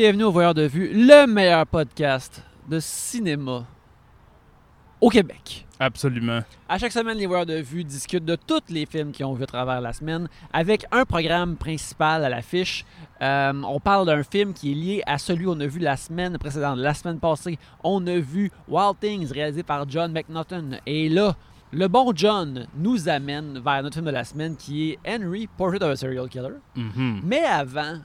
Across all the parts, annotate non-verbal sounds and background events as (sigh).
Bienvenue au Voyeur de Vue, le meilleur podcast de cinéma au Québec. Absolument. À chaque semaine, les Voyeurs de Vue discutent de tous les films qu'ils ont vus à travers la semaine avec un programme principal à l'affiche. Euh, on parle d'un film qui est lié à celui qu'on a vu la semaine précédente. La semaine passée, on a vu Wild Things réalisé par John McNaughton. Et là, le bon John nous amène vers notre film de la semaine qui est Henry, Portrait of a Serial Killer. Mhm. Mais avant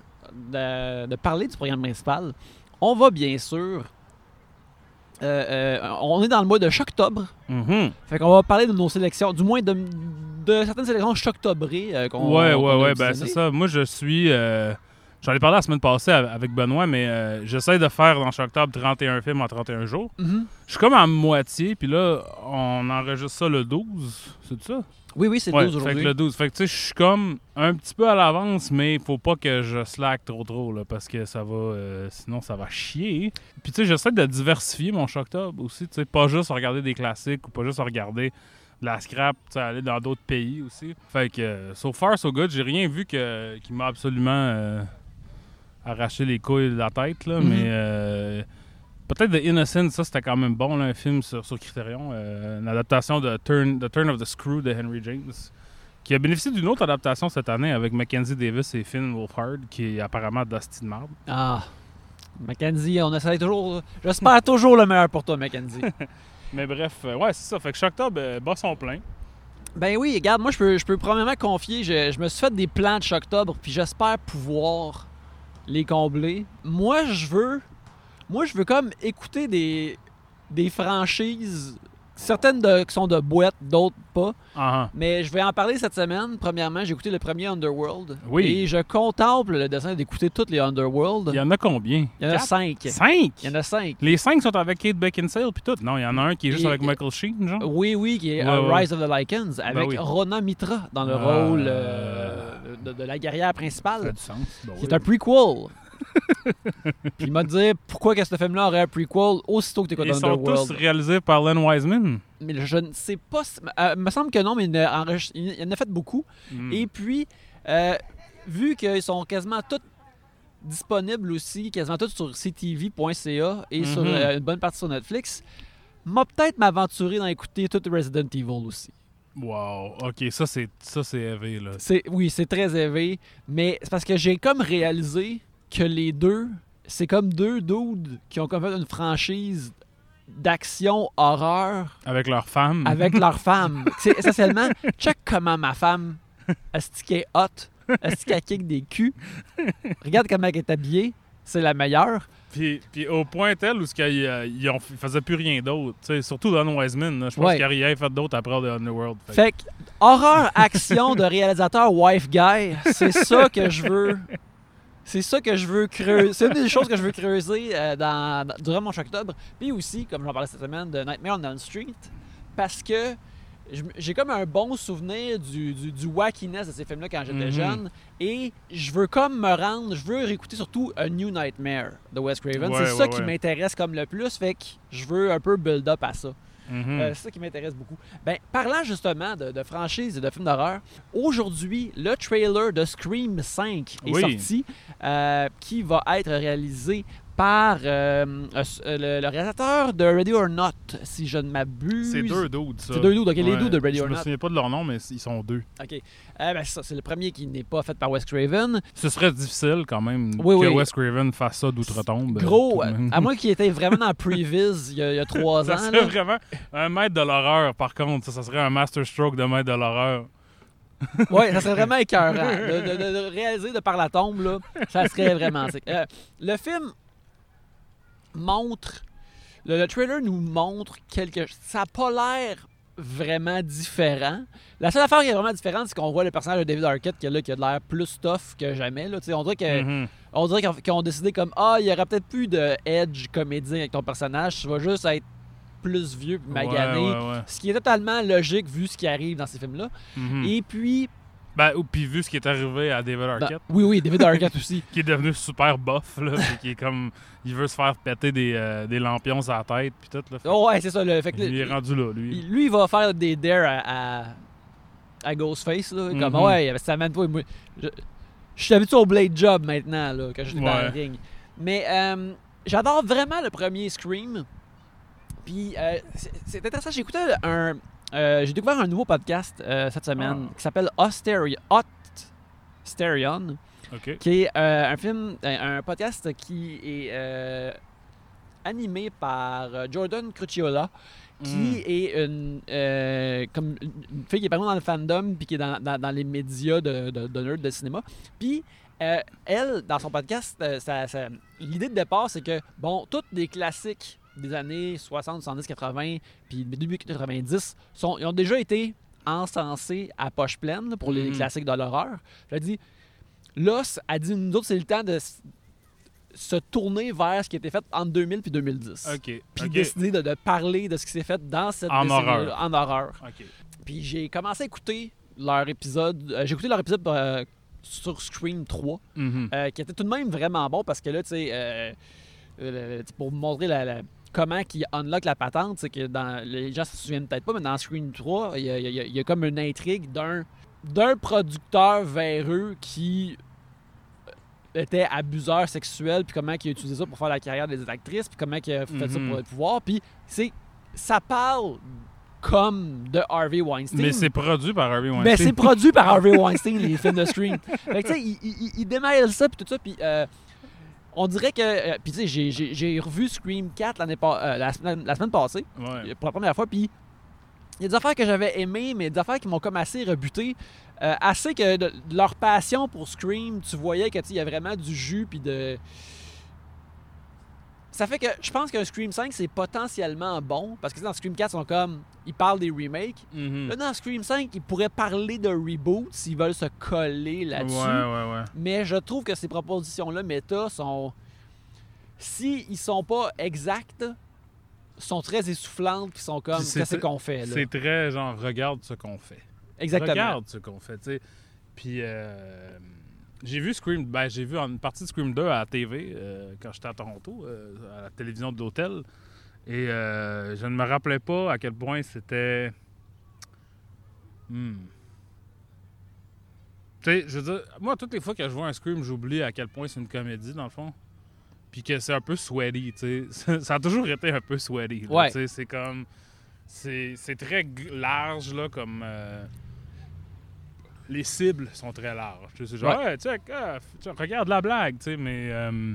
de, de parler du programme principal, on va bien sûr. euh, euh, on est dans le mois de Choctobre. Mhm. Fait qu'on va parler de nos sélections, du moins de, de certaines sélections choctobrées euh, qu'on Ouais, ouais, ouais, ben c'est ça. Moi, je suis. euh, J'en ai parlé la semaine passée av- avec Benoît, mais j'essaie de faire dans chaque octobre 31 films en 31 jours. Mhm. Je suis comme à moitié, puis là, on enregistre ça le 12. C'est ça? Oui, oui, c'est le Ouais, 12 fait que le 12. Fait que tu sais, je suis comme un petit peu à l'avance, mais faut pas que je slack trop trop, là, parce que ça va. euh, sinon, ça va chier. Puis tu sais, j'essaie de diversifier mon octobre aussi, tu sais, pas juste regarder des classiques ou pas juste regarder de la scrap, tu sais, aller dans d'autres pays aussi. Fait que, euh, so far, so good, j'ai rien vu que, qui m'a absolument euh, arraché les couilles de la tête, là, Mhm. mais. euh, Peut-être The Innocent, ça c'était quand même bon, là, un film sur, sur Criterion, euh, une adaptation de Turn, The Turn of the Screw de Henry James, qui a bénéficié d'une autre adaptation cette année avec Mackenzie Davis et Finn Wolfhard, qui est apparemment Dusty de marde. Ah, Mackenzie, on essaie toujours. J'espère toujours le meilleur pour toi, Mackenzie. (laughs) Mais bref, euh, ouais, c'est ça. Fait que chaque octobre euh, bat son plein. ben oui, regarde, moi, je peux, je peux premièrement confier. Je, je me suis fait des plans de Choctobre, puis j'espère pouvoir les combler. Moi, je veux. Moi, je veux comme écouter des, des franchises. Certaines de- qui sont de boîte, d'autres pas. Ah, Mais je vais en parler cette semaine. Premièrement, j'ai écouté le premier Underworld. Oui. Et je contemple le dessin d'écouter toutes les Underworld. Il y en a combien? Il y en a Quatre? cinq. Cinq? Il y en a cinq. Les cinq sont avec Kate Beckinsale puis tout. Non, il y en a un qui est juste Et- avec Michael Sheen, genre. Oui, oui, qui est Ouais, euh, ouais. Rise of the Lycans, avec oui. Rona Mitra dans le Ah. rôle euh, de, de la guerrière Ça a principale. du sens. Ben oui. un prequel. Puis il m'a dit pourquoi que ce film-là aurait un prequel aussitôt que tu écoutes Ils sont tous Underworld. réalisés par Len Wiseman. Mais je ne sais pas. si- euh, Il me semble que non, mais il en il en a fait beaucoup. Mm. Et puis, euh, vu qu'ils sont quasiment tous disponibles aussi, quasiment tous sur ctv.ca et sur Mhm. euh, une bonne partie sur Netflix, m'a peut-être m'aventurer dans écouter tout Resident Evil aussi. Wow. OK, ça, c'est ça c'est élevé, là. C'est, oui, c'est très élevé, mais c'est parce que j'ai comme réalisé que les deux, c'est comme deux dudes qui ont comme fait une franchise d'action horreur Avec leur femme. avec leur (laughs) femme. C'est essentiellement, check comment ma femme, est-ce qu'elle est hot, est-ce qu'elle kick des culs, regarde comment elle est habillée, c'est la meilleure. Puis, puis au point tel où euh, ils ont- ils faisaient plus rien d'autre. Surtout Don Wiseman. Je pense Ouais. qu'il n'y a rien fait d'autre après The Underworld. Fait que, horreur action de réalisateur wife guy, c'est ça que je veux. C'est ça que je veux creuser. C'est une des choses que je veux creuser euh, dans, dans- durant mon choc octobre. Puis aussi, comme j'en parlais cette semaine, de Nightmare on Elm Street. Parce que j'ai comme un bon souvenir du, du, du wackiness de ces films-là quand j'étais Mhm. jeune. Et je veux comme me rendre, je veux réécouter surtout A New Nightmare de Wes Craven. Ouais, c'est ça ouais, qui m'intéresse comme le plus. Fait que je veux un peu build up à ça. Mhm. Euh, c'est ça qui m'intéresse beaucoup. Ben, parlant justement de, de franchises et de films d'horreur, aujourd'hui, le trailer de Scream 5 est Oui. sorti, euh, qui va être réalisé par euh, euh, le, le réalisateur de Ready or Not, si je ne m'abuse. c'est deux dudes, ça. C'est deux dudes, ok, les Ouais, dudes de Ready Je or me Not. souviens pas de leur nom, mais ils sont deux. Ok. Euh, ben, c'est ça, c'est le premier qui n'est pas fait par Wes Craven. Ce serait difficile quand même Oui, que oui. Wes Craven fasse ça d'outre-tombe. Gros, à moins qu'il était vraiment dans (laughs) Previs il y a, il y a trois Ça ans. serait là. vraiment un maître de l'horreur, par contre. Ça, ça serait un masterstroke de maître de l'horreur. (laughs) Oui, ça serait vraiment (laughs) écœurant. De, de- réaliser de par la tombe, là, ça serait vraiment. Euh, le film montre. Le, le trailer nous montre quelque Ça n'a pas l'air vraiment différent. La seule affaire qui est vraiment différente, c'est qu'on voit le personnage de David Arquette qui, est là, qui a l'air plus tough que jamais. Là. On dirait que Mhm. on dirait qu'ils ont, décidé comme Ah, il y aurait peut-être plus de edge comédien avec ton personnage. Tu vas juste être plus vieux magané. Ouais, ouais, ouais. Ce qui est totalement logique vu ce qui arrive dans ces films-là. Mhm. Et puis, Ben, ou- puis vu ce qui est arrivé à David Ben, Arquette, oui, oui, David Arquette (laughs) aussi. qui est devenu super buff, là, puis qui est comme... Il veut se faire péter des, euh, des lampions à la tête, puis tout, là. Fait- Oh, ouais, c'est ça. Le, fait que il est rendu là, lui. lui, il va faire des dares à, à, à Ghostface. Là, Comme, Mhm. ouais, ça mène pas. Je, je suis habitué au Blade Job maintenant, là, quand je suis dans le ring. Mais euh, j'adore vraiment le premier Scream. Puis euh, c'est- intéressant, j'ai écouté un. Euh, j'ai découvert un nouveau podcast euh, cette semaine Ah. qui s'appelle Osteri- Hot Sterion, OK. qui est euh, un film, un, un podcast qui est animé par Jordan Crucchiola, qui Mm. est une, comme une fille qui est pas dans le fandom puis qui est dans, dans- dans les médias de, de, de nerds de cinéma. Puis elle, dans son podcast, l'idée de départ, c'est que, bon, tous les classiques des années 60, 70, 80, puis début 90, sont, ils ont déjà été encensés à poche pleine là, pour les Mhm. classiques de l'horreur. Je dit, là, elle dit, nous autres, c'est le temps de se tourner vers ce qui a été fait entre 2000 puis 2010. OK. Puis décider de, de parler de ce qui s'est fait dans cette En horreur. en horreur. Puis j'ai commencé à écouter leur épisode. euh, j'ai écouté leur épisode euh, sur Scream 3, Mhm. euh, qui était tout de même vraiment bon parce que là, tu sais, pour vous montrer la, la- comment ils unlock la patente, c'est que dans les gens se souviennent peut-être pas, mais dans Scream 3, il y a, il y a- il y a comme une intrigue d'un d'un producteur véreux qui était abuseur sexuel, puis comment il a utilisé ça pour faire la carrière des actrices, puis comment il a fait ça pour le pouvoir. Puis c'est ça parle comme de Harvey Weinstein. Mais c'est produit par Harvey Weinstein. Mais c'est produit par Harvey (laughs) Weinstein, les films de Scream. Fait que, tu sais, il, il, il démêle ça, puis tout ça, puis euh, on dirait que... euh, puis, tu sais, j'ai- revu Scream 4 l'année pas- euh, la, semaine, la semaine passée, Ouais. pour la première fois, puis il y a des affaires que j'avais aimées, mais des affaires qui m'ont comme assez rebuté. Euh, assez que de, de leur passion pour Scream, tu voyais que, il y a vraiment du jus, puis de... Ça fait que je pense qu'un Scream 5, c'est potentiellement bon, parce que dans Scream 4, ils sont comme... Ils parlent des remakes, Mhm. Là, dans Scream 5, ils pourraient parler de reboot s'ils veulent se coller là-dessus. Ouais, ouais, ouais. Mais je trouve que ces propositions-là, méta, sont. Si ils sont pas exactes, sont très essoufflantes, puis sont comme qu'est-ce qu'on fait là? C'est très genre, regarde ce qu'on fait. Exactement. Regarde ce qu'on fait, tu sais. Puis euh, j'ai vu Scream, ben j'ai vu une partie de Scream 2 à la TV euh, quand j'étais à Toronto, euh, à la télévision de l'hôtel. Et euh, je ne me rappelais pas à quel point c'était. Hmm. Tu sais, je veux dire, moi, toutes les fois que je vois un Scream, j'oublie à quel point c'est une comédie, dans le fond. Puis que c'est un peu sweaty, tu sais. (laughs) Ça a toujours été un peu sweaty. là, Ouais. C'est comme. C'est c'est très large, là, comme. Les cibles sont très larges. Tu sais, C'est genre, Ouais. hey, check, ah, regarde la blague, tu sais, mais. euh,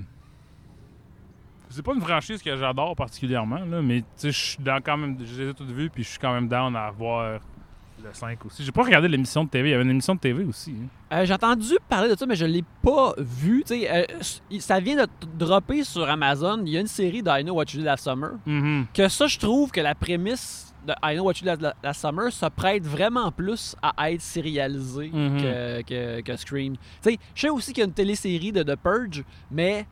c'est pas une franchise que j'adore particulièrement, là, mais tu sais, je suis dans quand même. Je les ai toutes vues, puis je suis quand même down à voir le 5 aussi. J'ai pas regardé l'émission de TV. Il y avait une émission de TV aussi. hein. Euh, J'ai entendu parler de ça, mais je l'ai pas vu. Tu sais, euh, ça vient de dropper sur Amazon. Il y a une série d'I Know What You Did Last Summer. Mhm. Que ça, je trouve que la prémisse de I Know What You Did Last- Summer se prête vraiment plus à être sérialisé Mhm. que, que, que Scream. Tu sais, je sais aussi qu'il y a une télésérie de The Purge, mais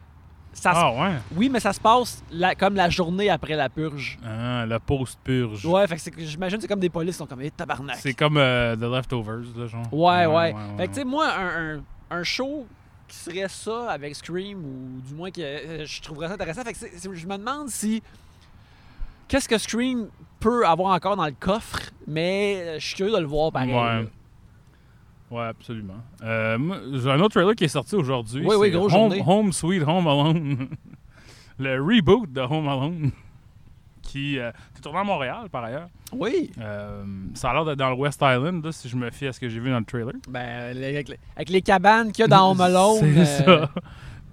ça se- Ah ouais. oui, mais ça se passe la- comme la journée après la purge. Ah, la post-purge. Ouais, fait que j'imagine c'est comme des polices qui sont comme eh, tabarnak. C'est comme euh, The Leftovers, là, genre. Ouais, ouais. Fait que tu sais, moi, un, un, un show qui serait ça avec Scream, ou du moins que euh, je trouverais ça intéressant. Fait que je me demande si. Qu'est-ce que Scream peut avoir encore dans le coffre, mais euh, je suis curieux de le voir pareil. Ouais. Ouais, absolument. Euh, J'ai un autre trailer qui est sorti aujourd'hui. Oui, oui, grosse Home. Home Sweet Home Alone. (laughs) le reboot de Home Alone. (laughs) qui euh, est tourné à Montréal, par ailleurs. Oui. Euh, ça a l'air d'être dans le West Island, là, si je me fie à ce que j'ai vu dans le trailer. Ben, avec, les, avec les cabanes qu'il y a dans Home (laughs) Alone. C'est ça.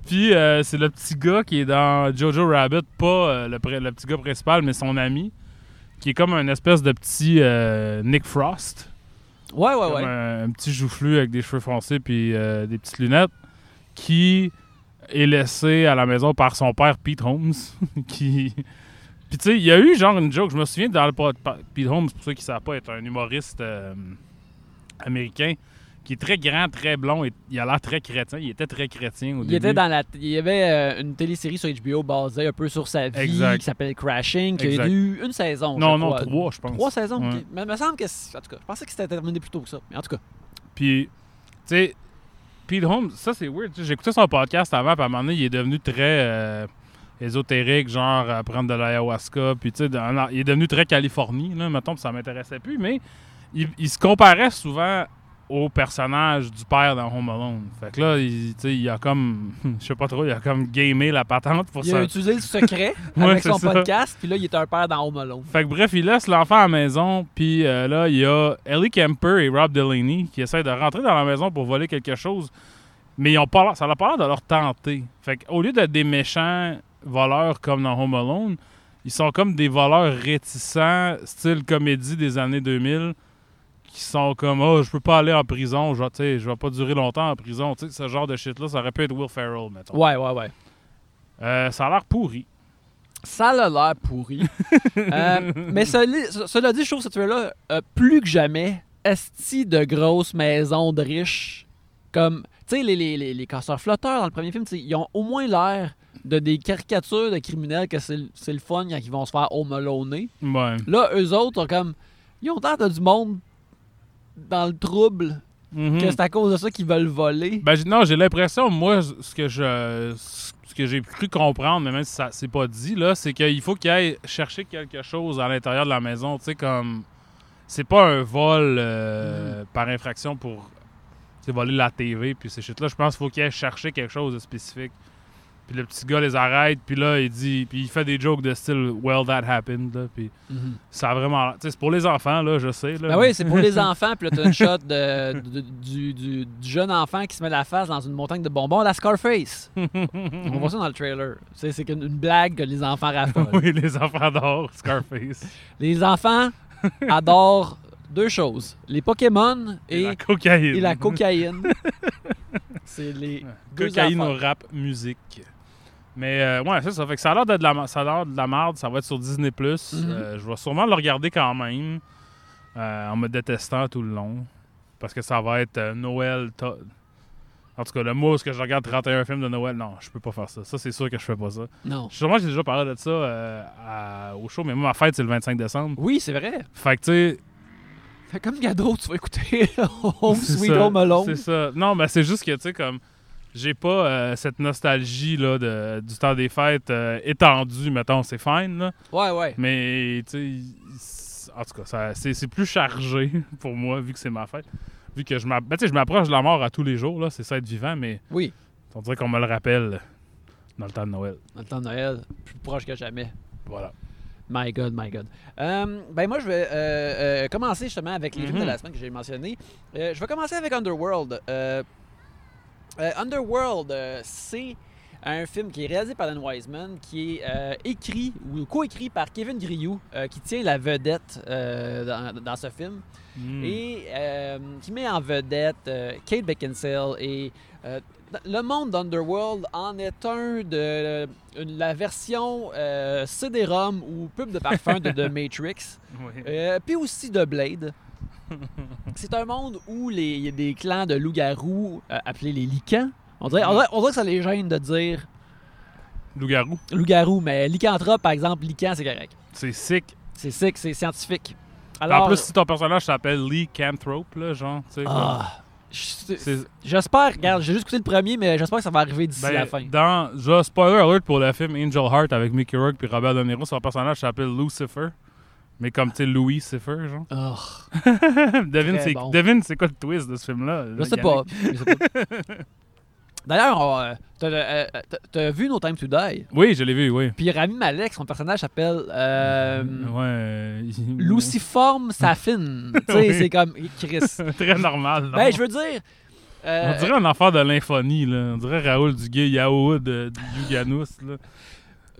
Puis c'est le petit gars qui est dans Jojo Rabbit, pas le, le petit gars principal, mais son ami, qui est comme un espèce de petit euh, Nick Frost. Ouais, ouais, Comme ouais. un, un petit joufflu avec des cheveux foncés puis euh, des petites lunettes, qui est laissé à la maison par son père Pete Holmes, (laughs) qui... Puis tu sais, il y a eu genre une joke, je me souviens dans le Pete Holmes, pour ceux qui ne savent pas, est un humoriste euh, américain qui est très grand, très blond, et il a l'air très chrétien. Il était très chrétien au Il début. était dans la. Il y avait euh, une télésérie sur HBO basée un peu sur sa vie Exact. qui s'appelle Crashing, qui Exact. a eu une saison. Non, non, crois. trois, je pense. Trois saisons, Ouais. Mais il me semble que. c'est- En tout cas, je pensais que c'était terminé plus tôt que ça. Mais en tout cas. Puis, tu sais, Pete Holmes, ça c'est weird. J'écoutais son podcast avant, puis à un moment donné, il est devenu très euh, ésotérique, genre à prendre de l'ayahuasca. Puis, tu sais, il est devenu très Californie, là, mettons, puis ça m'intéressait plus. Mais il, il se comparait souvent au personnage du père dans Home Alone. Fait que là, il, il a comme, (laughs) je sais pas trop, il a comme gamé la patente pour Il ça. a utilisé le secret (laughs) avec son ça. podcast, puis là, il est un père dans Home Alone. Fait que bref, il laisse l'enfant à la maison, puis euh, là, il y a Ellie Kemper et Rob Delaney qui essaient de rentrer dans la maison pour voler quelque chose, mais ils ont pas ça n'a pas l'air de leur tenter. Fait qu'au lieu d'être des méchants voleurs comme dans Home Alone, ils sont comme des voleurs réticents, style comédie des années 2000, qui sont comme « Oh, je peux pas aller en prison, je, sais, je vais pas durer longtemps en prison. » Tu sais, ce genre de shit-là, ça aurait pu être Will Ferrell, mettons. Ouais, ouais, ouais. Euh, ça a l'air pourri. Ça a l'air pourri. (laughs) Euh, mais cela, cela dit, je trouve que ce trailer là plus que jamais, esti de grosses maisons de riches. Comme, tu sais, les, les, les, les casseurs flotteurs dans le premier film, ils ont au moins l'air de des caricatures de criminels que c'est le- fun quand ils vont se faire. Ouais. Là, eux autres ont comme. Ils ont l'air de du monde dans le trouble, Mhm. que c'est à cause de ça qu'ils veulent voler. Ben, non, j'ai l'impression, moi, ce que je ce que j'ai cru comprendre, mais même si ça c'est pas dit, là, c'est qu'il faut qu'il aille chercher quelque chose à l'intérieur de la maison. Tu sais, comme. C'est pas un vol euh, par infraction pour voler la TV, puis ces shit-là. Je pense qu'il faut qu'il aille chercher quelque chose de spécifique. Puis le petit gars les arrête, puis là, il dit. Puis il fait des jokes de style Well, that happened, là. Puis Mhm. ça a vraiment. Tu sais, c'est pour les enfants, là, je sais. Là, Ben oui, c'est pour les (laughs) enfants. Puis là, t'as une shot de, de- du, du- du jeune enfant qui se met la face dans une montagne de bonbons, la Scarface. On voit ça dans le trailer. C'est c'est une, une blague que les enfants raffolent. (laughs) oui, les enfants adorent Scarface. Les enfants adorent deux choses les Pokémon Et, et, la cocaïne. et la cocaïne. C'est les deux Cocaïne au rap musique. Mais euh, ouais, c'est ça. Fait que ça a l'air de, de la, ça a l'air de la merde. Ça va être sur Disney+. Mhm. je vais sûrement le regarder quand même. euh, en me détestant tout le long. Parce que ça va être euh, Noël. to- En tout cas, le mois où je regarde 31 films de Noël, non, je peux pas faire ça. Ça, c'est sûr que je fais pas ça. Non. Sûrement, j'ai déjà parlé de ça euh, à- au show, mais moi, ma fête, c'est le 25 décembre. Oui, c'est vrai. Fait que, tu sais, Fait comme cadeau, tu vas écouter (laughs) Home Sweet Home Alone. C'est ça. Non, mais c'est juste que, tu sais, comme. J'ai pas euh, cette nostalgie là, de, du temps des fêtes euh, étendue, mettons, c'est fine, là. Ouais, ouais. Mais, tu sais, en tout cas, c'est plus chargé (laughs) pour moi, vu que c'est ma fête. Vu que je ben, tu sais, je m'approche de la mort à tous les jours, là, c'est ça être vivant, mais Oui. on dirait qu'on me le rappelle dans le temps de Noël. Dans le temps de Noël, plus proche que jamais. Voilà. My God, my God. Euh, ben moi, je vais euh, euh, commencer justement avec les films de la semaine que j'ai mentionnés. Euh, je vais commencer avec Underworld. Euh, Underworld, euh, c'est un film qui est réalisé par Dan Wiseman, qui est euh, écrit ou coécrit par Kevin Griou, euh, qui tient la vedette euh, dans, dans ce film Mm. et qui met en vedette Kate Beckinsale et le monde d'Underworld en est un de une- la version CD-ROM ou pub de parfum de The (laughs) Matrix, Oui. puis aussi de Blade. (laughs) C'est un monde où les- il y a des clans de loups-garous euh, appelés les licans. On dirait, on, dirait, on dirait que ça les gêne de dire Loup-garou. loup-garou, mais lycanthrope, par exemple, lican, c'est correct. C'est sick. C'est sick, c'est scientifique. en Alors, plus, si ton personnage s'appelle Lee Canthrope, là, genre, tu sais. ah, J'espère, regarde, j'ai juste écouté le premier, mais j'espère que ça va arriver d'ici Ben, la fin. Dans, je spoiler alert pour le film Angel Heart avec Mickey Rourke puis Robert De Niro, son personnage s'appelle Lucifer. Mais comme, tu sais, Louis Cifer, genre. Oh, (laughs) devine, c'est bon. devine c'est quoi le twist de ce film-là. je sais pas. je sais pas. (laughs) D'ailleurs, euh, t'as euh, t'as- vu No Time to Die? Oui, je l'ai vu, oui. Puis Rami Malek, son personnage s'appelle euh, ouais. il- (laughs) Luciforme Safin. tu sais, Oui. c'est comme Chris. Très normal. non? Ben, je veux dire. euh, On dirait un enfant de l'infonie, là. On dirait Raoul Duguay Yahoo de, Yuganous, là.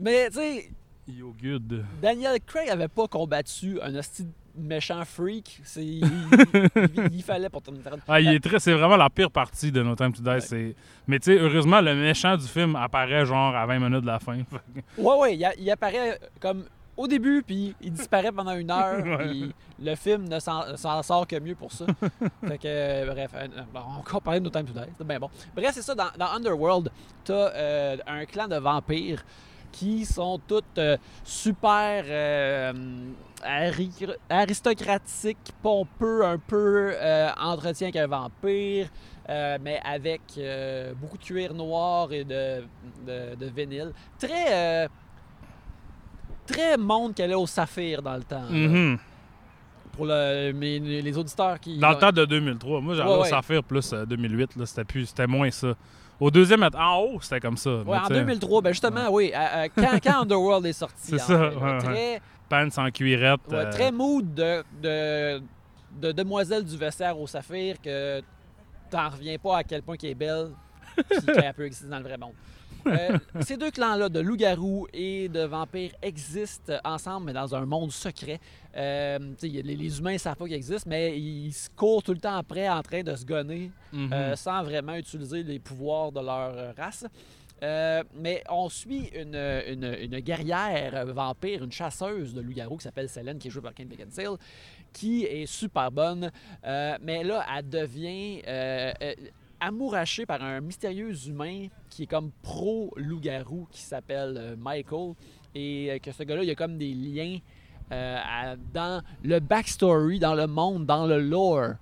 mais, tu sais, Yo good. Daniel Craig avait pas combattu un hostie de méchant freak. C'est- Il, il- il fallait pour tourner Ah, il est très, c'est vraiment la pire partie de No Time to Die. Ouais. c'est- Mais tu sais, heureusement, le méchant du film apparaît genre à 20 minutes de la fin. (laughs) Ouais, ouais, il, apparaît comme au début, puis il disparaît pendant une heure, (laughs) puis le film ne s'en s'en sort que mieux pour ça. (laughs) fait que, euh, bref, euh, on va encore parler de No Time to Die, c'est bien bon. Bref, c'est ça, dans, dans Underworld, t'as euh, un clan de vampires qui sont toutes euh, super euh, ari- aristocratiques, pompeux, un peu euh, entretien qu'un vampire, mais avec beaucoup de cuir noir et de, de, de vinyle. Très. très monde qu'elle est au saphir dans le temps. Mhm. pour le, les auditeurs qui. Dans le temps de 2003. Moi, j'avais Ouais, ouais. Saphir plus euh, 2008. là, C'était plus, c'était moins ça. Au deuxième, en haut, c'était comme ça. Ouais, en tu sais, 2003, ben justement, oui. quand, quand Underworld est sorti. (laughs) C'est ça, là, très, Pants en cuirette. euh, très mood de, de, de demoiselle du vestiaire au saphir que t'en reviens pas à quel point qu'elle est belle puis qu'elle peut exister dans le vrai monde. Euh, (laughs) ces deux clans-là, de loups-garous et de vampires, existent ensemble, mais dans un monde secret. Euh, les, les humains ne savent pas qu'ils existent, mais ils se courent tout le temps après en train de se gonner mhm. euh, sans vraiment utiliser les pouvoirs de leur race. Euh, mais on suit une, une- une guerrière vampire, une chasseuse de loups-garous qui s'appelle Selene, qui est jouée par Kate Beckinsale, qui est super bonne. Euh, mais là, elle devient euh, amourachée par un mystérieux humain qui est comme pro-loup-garou, qui s'appelle euh, Michael. Et euh, que ce gars-là, il a comme des liens euh, à- dans le backstory, dans le monde, dans le lore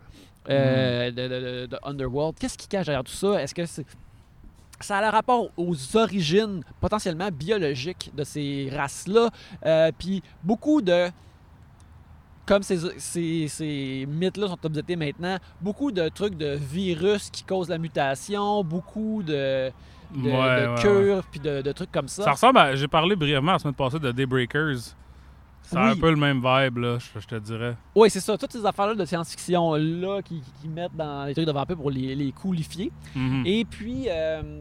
euh, de, de- de- de Underworld. Qu'est-ce qui cache derrière tout ça? Est-ce que c'est... Ça a le rapport aux origines potentiellement biologiques de ces races-là? Euh, Puis beaucoup de... Comme ces, ces- ces mythes-là sont obsédés maintenant, beaucoup de trucs de virus qui causent la mutation, beaucoup de, de, Ouais, de cures, puis de, de trucs comme ça. Ça ressemble à. J'ai parlé brièvement la semaine passée de Daybreakers. C'est Oui. un peu le même vibe, là, je, je te dirais. Oui, c'est ça. Toutes ces affaires-là de science-fiction-là qui, qui mettent dans les trucs de vampires pour les, les coolifier. Mhm. Et puis, euh,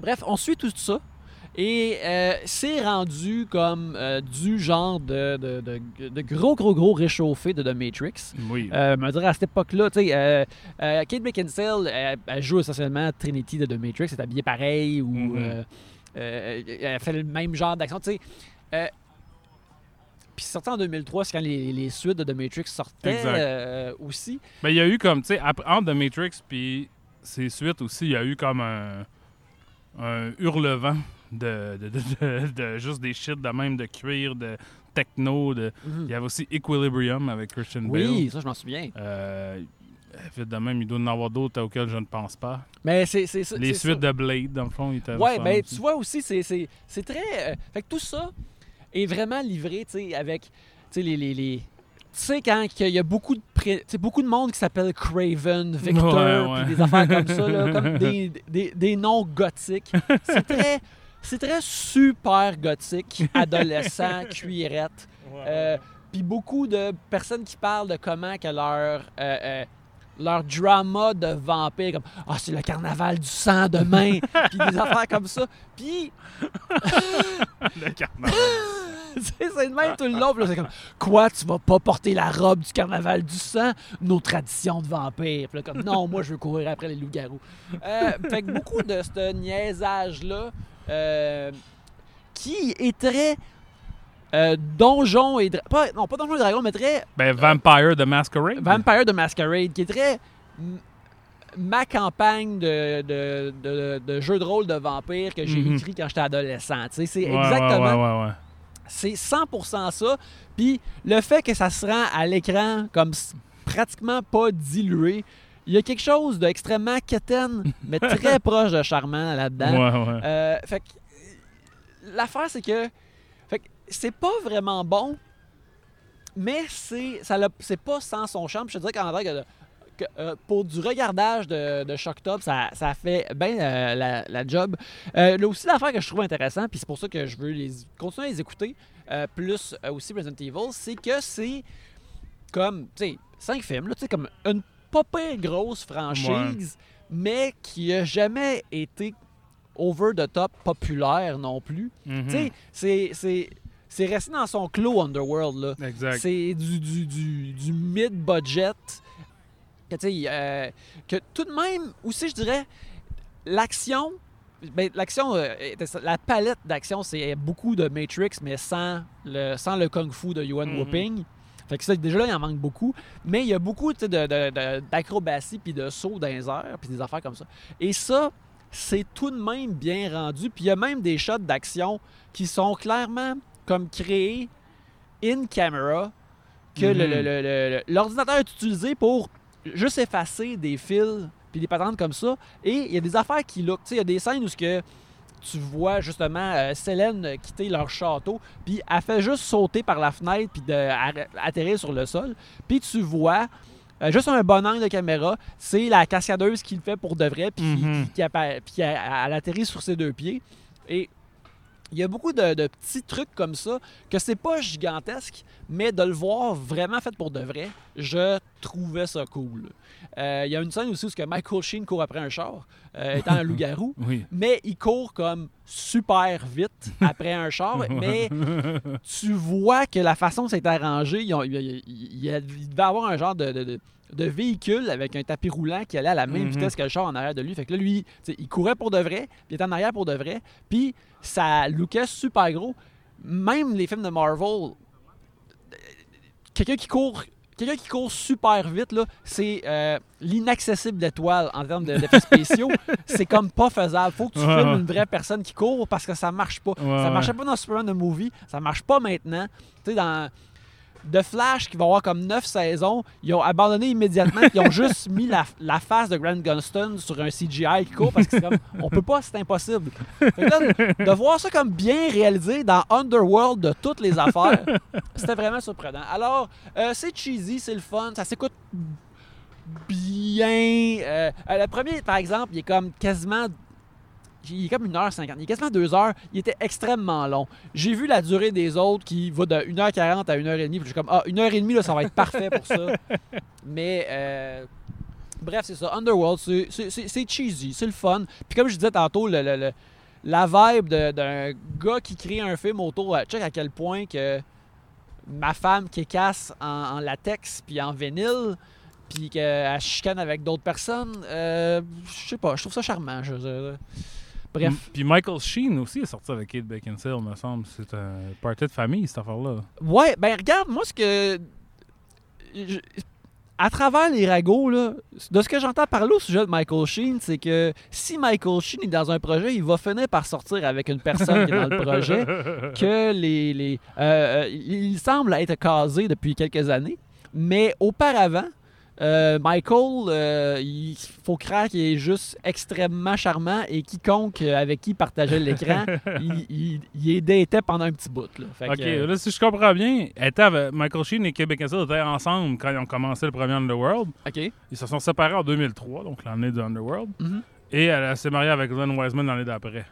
bref, on suit tout ça. Et euh, c'est rendu comme euh, du genre de, de- de- de gros, gros, gros réchauffé de The Matrix. Oui. Euh, me dire à cette époque-là, tu sais, euh, Kate Beckinsale, elle, elle joue essentiellement Trinity de The Matrix, elle est habillée pareil ou euh, elle fait le même genre d'action, tu sais. Puis sorti en 2003, c'est quand les, les suites de The Matrix sortaient Exact. aussi. Mais il y a eu comme, tu sais, après- entre The Matrix puis ses suites aussi, il y a eu comme un, un hurlevent de, de, de, de- de juste des shit de même, de cuir, de techno. De... Il y avait aussi Equilibrium avec Christian Oui, Bale. ça je m'en souviens. Euh, de même, il doit y en avoir d'autres auxquels je ne pense pas. Mais c'est c'est ça. Les suites ça. de Blade, dans le fond, Ouais, fun ben tu vois aussi, c'est- c'est c'est très. euh, fait que tout ça est vraiment livré, tu sais, avec, tu sais, les. les, les- tu sais, quand il y a beaucoup de, pré- beaucoup de monde qui s'appelle Craven, Victor, puis des affaires comme ça, là, comme (laughs) des, des, des noms gothiques. C'est très, c'est très super gothique, (laughs) adolescent, cuirette. Euh, Puis beaucoup de personnes qui parlent de comment que leur, euh, euh, leur drama de vampire, comme Ah, c'est le carnaval du sang demain, (laughs) puis des affaires comme ça. Puis, (laughs) Le carnaval. c'est le même tout le long. Puis là, c'est comme Quoi, tu vas pas porter la robe du carnaval du sang? Nos traditions de vampire. Puis là, comme Non, moi, je veux courir après les loups-garous. Euh, fait que beaucoup de ce niaisage-là, qui est très. euh, donjon et dra- pas non pas donjon et dragon mais très Ben, Vampire de Masquerade. Vampire de Masquerade, qui est très ma campagne de, de, de, de jeu de rôle de vampire que j'ai Mhm. écrit quand j'étais adolescent. Tu sais, C'est Ouais, exactement, Ouais, ouais, ouais. c'est 100% ça. Puis le fait que ça se rend à l'écran comme pratiquement pas dilué, il y a quelque chose d'extrêmement quétaine, mais (laughs) très proche de charmant là-dedans. Ouais, ouais. Euh, fait que l'affaire c'est que fait que c'est pas vraiment bon, mais c'est ça l'a- c'est pas sans son charme. Je te dirais qu'en vrai que, que, euh, pour du regardage de, de Shock Top, ça, ça fait bien euh, la, la job. Euh, là aussi l'affaire que je trouve intéressant, puis c'est pour ça que je veux les continuer à les écouter, plus aussi Resident Evil, c'est que c'est comme tu sais cinq films là, tu sais comme une pas pire grosse franchise, mais qui a jamais été over the top populaire non plus. Mhm. Tu sais, c'est- c'est c'est resté dans son clos Underworld là. C'est du, du, du, du mid-budget. Que, tu sais, euh, que tout de même, aussi, je dirais, l'action. ben, l'action, euh, la palette d'action, c'est beaucoup de Matrix, mais sans le, sans le kung-fu de Yuan Mhm. Whooping. Fait que ça, déjà là, il en manque beaucoup. Mais il y a beaucoup d'acrobatie puis de sauts dans les airs puis des affaires comme ça. Et ça, c'est tout de même bien rendu. Puis il y a même des shots d'action qui sont clairement comme créés in camera que le- l'ordinateur est utilisé pour juste effacer des fils puis des patentes comme ça. Et il y a des affaires qui look. Tu sais, il y a des scènes où ce que tu vois justement euh, Célène quitter leur château, puis elle fait juste sauter par la fenêtre puis de, atterrir sur le sol. Puis tu vois euh, juste un bon angle de caméra, c'est la cascadeuse qui le fait pour de vrai, puis qui- Mhm. qui, appa- puis elle, elle atterrit sur ses deux pieds. Et il y a beaucoup de, de petits trucs comme ça que c'est pas gigantesque, mais de le voir vraiment fait pour de vrai, je trouvais ça cool. Euh, Il y a une scène aussi où que Michael Sheen court après un char, euh, étant un (laughs) loup-garou, Oui. mais il court comme super vite après un char, (laughs) mais tu vois que la façon que c'est arrangé, il, il- il- il devait avoir un genre de, de- de- de véhicule avec un tapis roulant qui allait à la même Mhm. vitesse que le char en arrière de lui. Fait que là, lui, il courait pour de vrai, puis il était en arrière pour de vrai, puis ça lookait super gros. Même les films de Marvel, quelqu'un qui court... Quelqu'un qui court super vite, là, c'est euh, l'inaccessible d'étoile en termes de- d'effets (laughs) spéciaux. c'est comme pas faisable. Faut que tu Ouais, filmes ouais. une vraie personne qui court parce que ça marche pas. Ouais, ça marchait pas dans Superman the Movie, ça marche pas maintenant. Tu sais, dans The Flash, qui va avoir comme 9 saisons, ils ont abandonné immédiatement, ils ont juste mis la, la face de Grant Gunston sur un CGI qui court parce que c'est comme, on peut pas, c'est impossible. De voir ça comme bien réalisé dans Underworld de toutes les affaires, c'était vraiment surprenant. Alors, euh, c'est cheesy, c'est le fun, ça s'écoute bien. Euh, euh, le premier, par exemple, il est comme quasiment il est comme 1h50. Il est quasiment 2 heures. Il était extrêmement long. J'ai vu la durée des autres qui va de 1h40 à 1h30. Puis je suis comme, ah, 1h30, là, ça va être parfait pour ça. (laughs) Mais, euh, bref, c'est ça. Underworld, c'est- cheesy, c'est le fun. Puis comme je disais tantôt, le, le- le- la vibe d'un gars qui crée un film autour, euh, check à quel point que ma femme qui casse en, en latex puis en vinyle, puis qu'elle chicane avec d'autres personnes, euh, je sais pas, je trouve ça charmant. je veux dire. Bref. Puis Michael Sheen aussi est sorti avec Kate Beckinsale, me semble. C'est un party de famille, cette affaire-là. Ouais, ben regarde, moi ce que. je- À travers les ragots, là, de ce que j'entends parler au sujet de Michael Sheen, c'est que si Michael Sheen est dans un projet, il va finir par sortir avec une personne qui est dans le projet. (laughs) que les. les euh, euh, il semble être casé depuis quelques années, mais auparavant, euh, Michael, euh, il faut croire qu'il est juste extrêmement charmant et quiconque euh, avec qui il partageait l'écran, (laughs) il, il, il daté pendant un petit bout. Là. Fait Ok, euh, là, si je comprends bien, elle était avec- Michael Sheen et Beckinsale étaient ensemble quand ils ont commencé le premier Underworld. OK. Ils se sont séparés en 2003, donc l'année de Underworld. Mhm. Et elle s'est mariée avec Glenn Wiseman l'année d'après.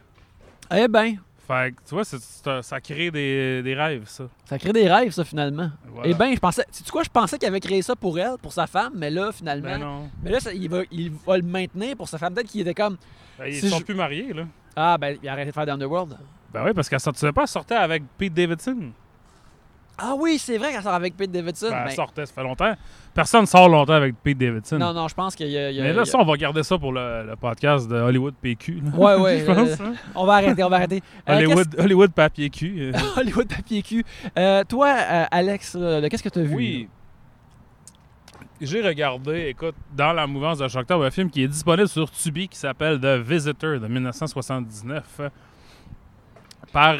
Eh ben, Fait que, tu vois, ça crée des, des rêves, ça. ça crée des rêves, ça, finalement. Voilà. Eh ben, je pensais. Tu quoi, je pensais qu'il avait créé ça pour elle, pour sa femme, mais là, finalement. Ben non. mais là, ça- il, va, il va le maintenir pour sa femme. Peut-être qu'il était comme. Ben, ils Si sont je- plus mariés, là. Ah, ben, il a arrêté de faire d'Underworld. Ben oui, parce qu'elle sortait pas, elle sortait avec Pete Davidson. Ah oui, c'est vrai qu'elle sort avec Pete Davidson. Ben, elle mais- sortait, ça fait longtemps. Personne sort longtemps avec Pete Davidson. Non, non, je pense qu'il y a. il y a- Mais là, a- ça, on va garder ça pour le, le podcast de Hollywood PQ. là. Ouais, ouais. (laughs) Je pense, euh, hein. on va arrêter, on va arrêter. Euh, Hollywood, Hollywood papier cul. euh. (laughs) Hollywood papier cul. Euh, toi, Alex, qu'est-ce que tu as vu? Oui. J'ai regardé, écoute, dans la mouvance de Shock un film qui est disponible sur Tubi qui s'appelle The Visitor de 1979 euh, par,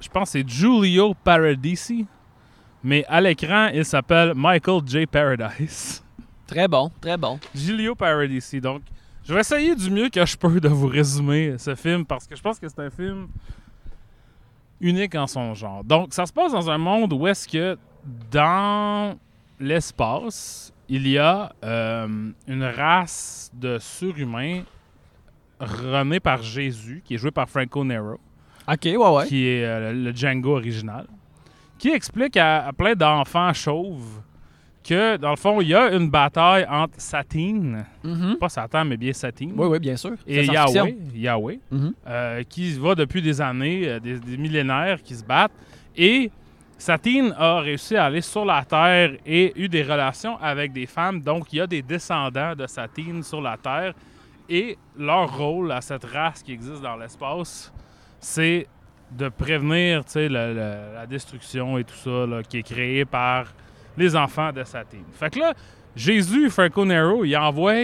je pense, que c'est Giulio Paradisi, mais à l'écran, il s'appelle Michael J. Paradise. (laughs) Très bon, très bon. Giulio Paradisi. Donc, je vais essayer du mieux que je peux de vous résumer ce film parce que je pense que c'est un film unique en son genre. Donc, ça se passe dans un monde où est-ce que dans l'espace, il y a euh, une race de surhumains renée par Jésus, qui est joué par Franco Nero Ok, ouais, ouais. qui est euh, le Django original, qui explique à, à plein d'enfants chauves que, dans le fond, il y a une bataille entre Satine, Mhm. pas Satan, mais bien Satine, Oui, oui, bien sûr. et. Yahweh, Yahweh Mhm. euh, qui va depuis des années, euh, des, des millénaires, qui se battent. Et Satine a réussi à aller sur la Terre et eu des relations avec des femmes. Donc, il y a des descendants de Satine sur la Terre. Et leur rôle à cette race qui existe dans l'espace, c'est de prévenir le- le- la destruction et tout ça là, qui est créé par les enfants de Satine. Fait que là, Jésus, Franco Nero, il envoie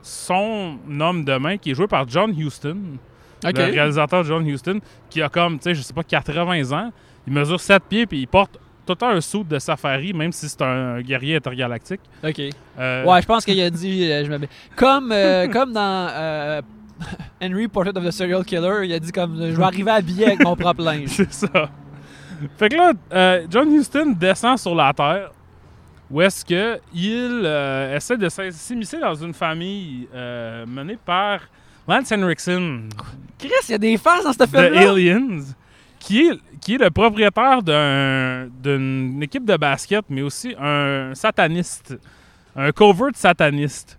son homme de main qui est joué par John Huston, Ok. le réalisateur John Huston, qui a comme, tu sais, je sais pas, 80 ans. Il mesure 7 pieds puis il porte tout le temps un suit de safari, même si c'est un guerrier intergalactique. Ok. Euh, Ouais, je pense qu'il a dit. euh, je. Comme, euh, (laughs) comme dans euh, (laughs) Henry, Portrait of the Serial Killer, il a dit comme je vais arriver habillé avec mon propre linge. (laughs) C'est ça. Fait que là, euh, John Huston descend sur la Terre où est-ce que il euh, essaie de s'immiscer dans une famille euh, menée par Lance Henriksen Chris, il y a des fans dans cette film-là. Aliens, qui est, qui est le propriétaire d'un- d'une équipe de basket, mais aussi un sataniste, un covert sataniste.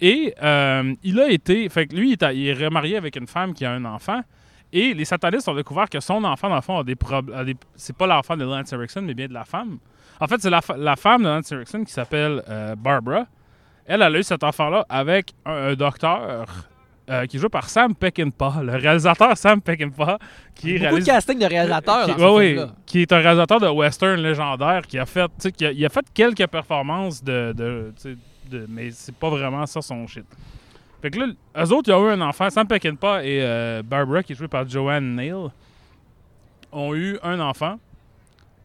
Et euh, il a été, fait que lui, il est, il est remarié avec une femme qui a un enfant. Et les satanistes ont découvert que son enfant, dans le fond, a des problèmes. C'est pas l'enfant de Lance Erickson, mais bien de la femme. En fait, c'est la, femme de Lance Erickson qui s'appelle euh, Barbara. Elle, elle a eu cet enfant-là avec un, un docteur euh, qui est joué par Sam Peckinpah, le réalisateur Sam Peckinpah, qui Beaucoup réalise de casting de réalisateurs qui, dans film-là. ouais, qui est un réalisateur de western légendaire qui a fait, qui a, il a fait quelques performances de, mais c'est pas vraiment ça son shit. Fait que là, eux autres, ils ont eu un enfant, Sam Peckinpah et euh, Barbara, qui est jouée par Joanne Neal, ont eu un enfant.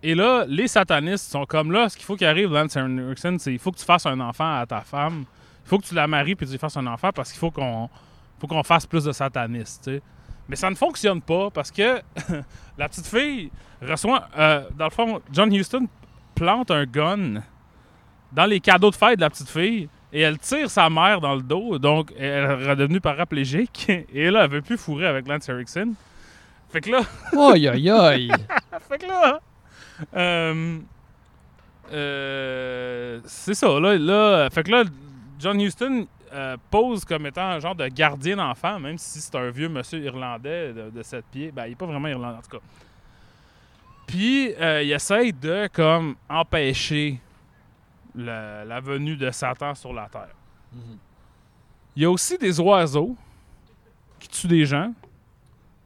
Et là, les satanistes sont comme là, ce qu'il faut qu'il arrive, Lance Henriksen, c'est il faut que tu fasses un enfant à ta femme. Il faut que tu la maries puis tu lui fasses un enfant parce qu'il faut qu'on faut qu'on fasse plus de satanistes. Mais ça ne fonctionne pas parce que (laughs) la petite fille reçoit, euh, dans le fond, John Huston plante un gun dans les cadeaux de fête de la petite fille et elle tire sa mère dans le dos, donc elle est redevenue paraplégique (laughs) et là, elle veut plus fourrer avec Lance Erickson. Fait que là, Aïe, aïe, aïe. (laughs) fait que là, euh, euh, c'est ça. Là, là, fait que là, John Huston euh, pose comme étant un genre de gardien d'enfant, même si c'est un vieux monsieur irlandais de, de 7 pieds. Ben, il est pas vraiment irlandais, en tout cas. Puis, euh, il essaye de, comme, empêcher la, la venue de Satan sur la Terre. Il y a aussi des oiseaux qui tuent des gens.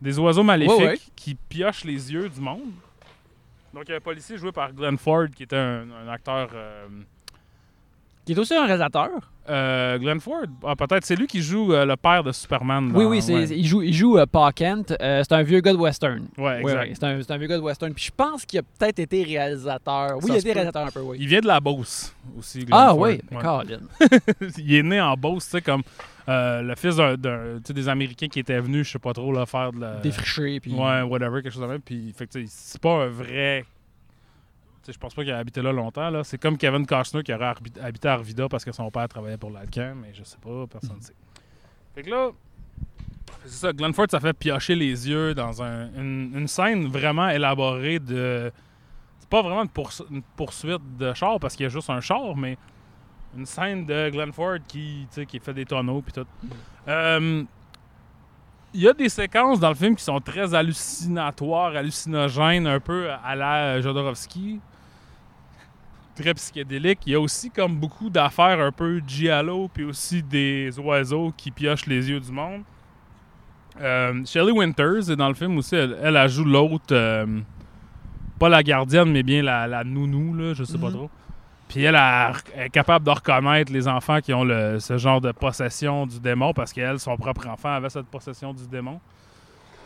Des oiseaux maléfiques Ouais, ouais. qui piochent les yeux du monde. Donc, il y a un policier joué par Glenn Ford, qui était un, un acteur. euh, Qui est aussi un réalisateur. Euh, Glenn Ford? Ah, peut-être. C'est lui qui joue euh, le père de Superman. Oui, dans- oui, ouais. il joue, il joue euh, Pa Kent. C'est un vieux gars de western. Ouais, Oui, exact. oui, c'est, un, c'est un vieux gars de western. Puis je pense qu'il a peut-être été réalisateur. Oui, Ça il a été peut. réalisateur un peu, oui. Il vient de la Beauce aussi. Glenn Ah Ford. oui, (laughs) il est né en Beauce, tu sais, comme le fils d'un, des Américains qui étaient venus, je sais pas trop, là, faire de la. Défriché. Puis... Ouais, whatever, quelque chose de même. Puis, fait que, c'est pas un vrai. Je pense pas qu'il a habité là longtemps. Là. C'est comme Kevin Costner qui aurait habité- à Arvida parce que son père travaillait pour l'Alcan, mais je sais pas, personne ne sait. Fait que là, c'est ça, Glenn Ford, ça fait piocher les yeux dans un- une, une scène vraiment élaborée de. C'est pas vraiment une, poursu- une poursuite de char parce qu'il y a juste un char, mais une scène de Glenn Ford qui, qui fait des tonneaux puis tout. Euh, il y a des séquences dans le film qui sont très hallucinatoires, hallucinogènes, un peu à la Jodorowsky. Très psychédélique. Il y a aussi comme beaucoup d'affaires un peu giallo, puis aussi des oiseaux qui piochent les yeux du monde. Euh, Shelley Winters est dans le film aussi. Elle, elle, elle joue l'autre, euh, pas la gardienne, mais bien la, la nounou, là, je sais pas Mhm. trop. Puis elle, est capable de reconnaître les enfants qui ont le- ce genre de possession du démon parce qu'elle, son propre enfant, avait cette possession du démon.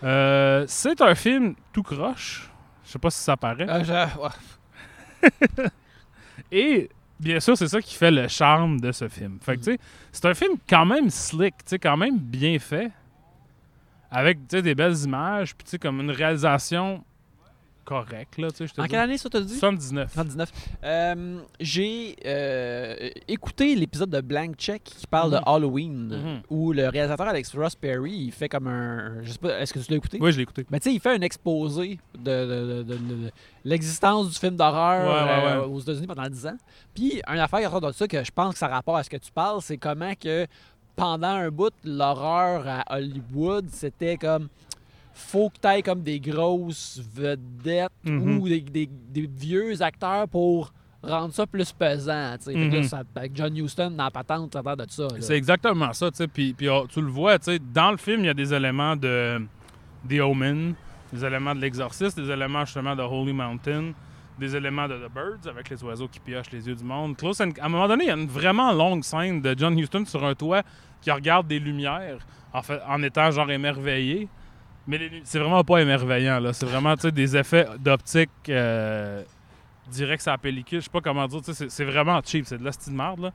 Euh, c'est un film tout croche. Je sais pas si ça paraît. Je-. (laughs) Et bien sûr, c'est ça qui fait le charme de ce film. C'est un film quand même slick, quand même bien fait. Avec, des belles images, puis comme une réalisation correcte, là, tu sais, je te En quelle année ça t'as dit? 79. 79. Euh, j'ai euh, écouté l'épisode de Blank Check qui parle Mhm. de Halloween, Mhm. où le réalisateur Alex Ross Perry, il fait comme un. Je sais pas, est-ce que tu l'as écouté? Oui, je l'ai écouté. Mais tu sais, il fait un exposé de, de- de- de- de l'existence du film d'horreur Ouais, ouais, euh, aux États-Unis pendant 10 ans. Puis, une affaire qui ressort de ça que je pense que ça a rapport à ce que tu parles, c'est comment que pendant un bout, l'horreur à Hollywood, c'était comme. Faut que tu aies comme des grosses vedettes Mhm. ou des, des- des vieux acteurs pour rendre ça plus pesant. là, Mhm. ça- avec John Huston dans la patente, ça de ça. là. C'est exactement ça. Puis, puis, oh, tu le vois, dans le film, il y a des éléments de The Omen, des éléments de l'Exorciste, des éléments justement de Holy Mountain, des éléments de The Birds avec les oiseaux qui piochent les yeux du monde. Close and- à un moment donné, il y a une vraiment longue scène de John Huston sur un toit qui regarde des lumières en, fait, en étant genre émerveillé. Mais c'est vraiment pas émerveillant, là. C'est vraiment, tu sais, des effets d'optique euh, direct sur la pellicule. Je sais pas comment dire, tu sais, c'est- vraiment cheap. C'est de la style marde, là.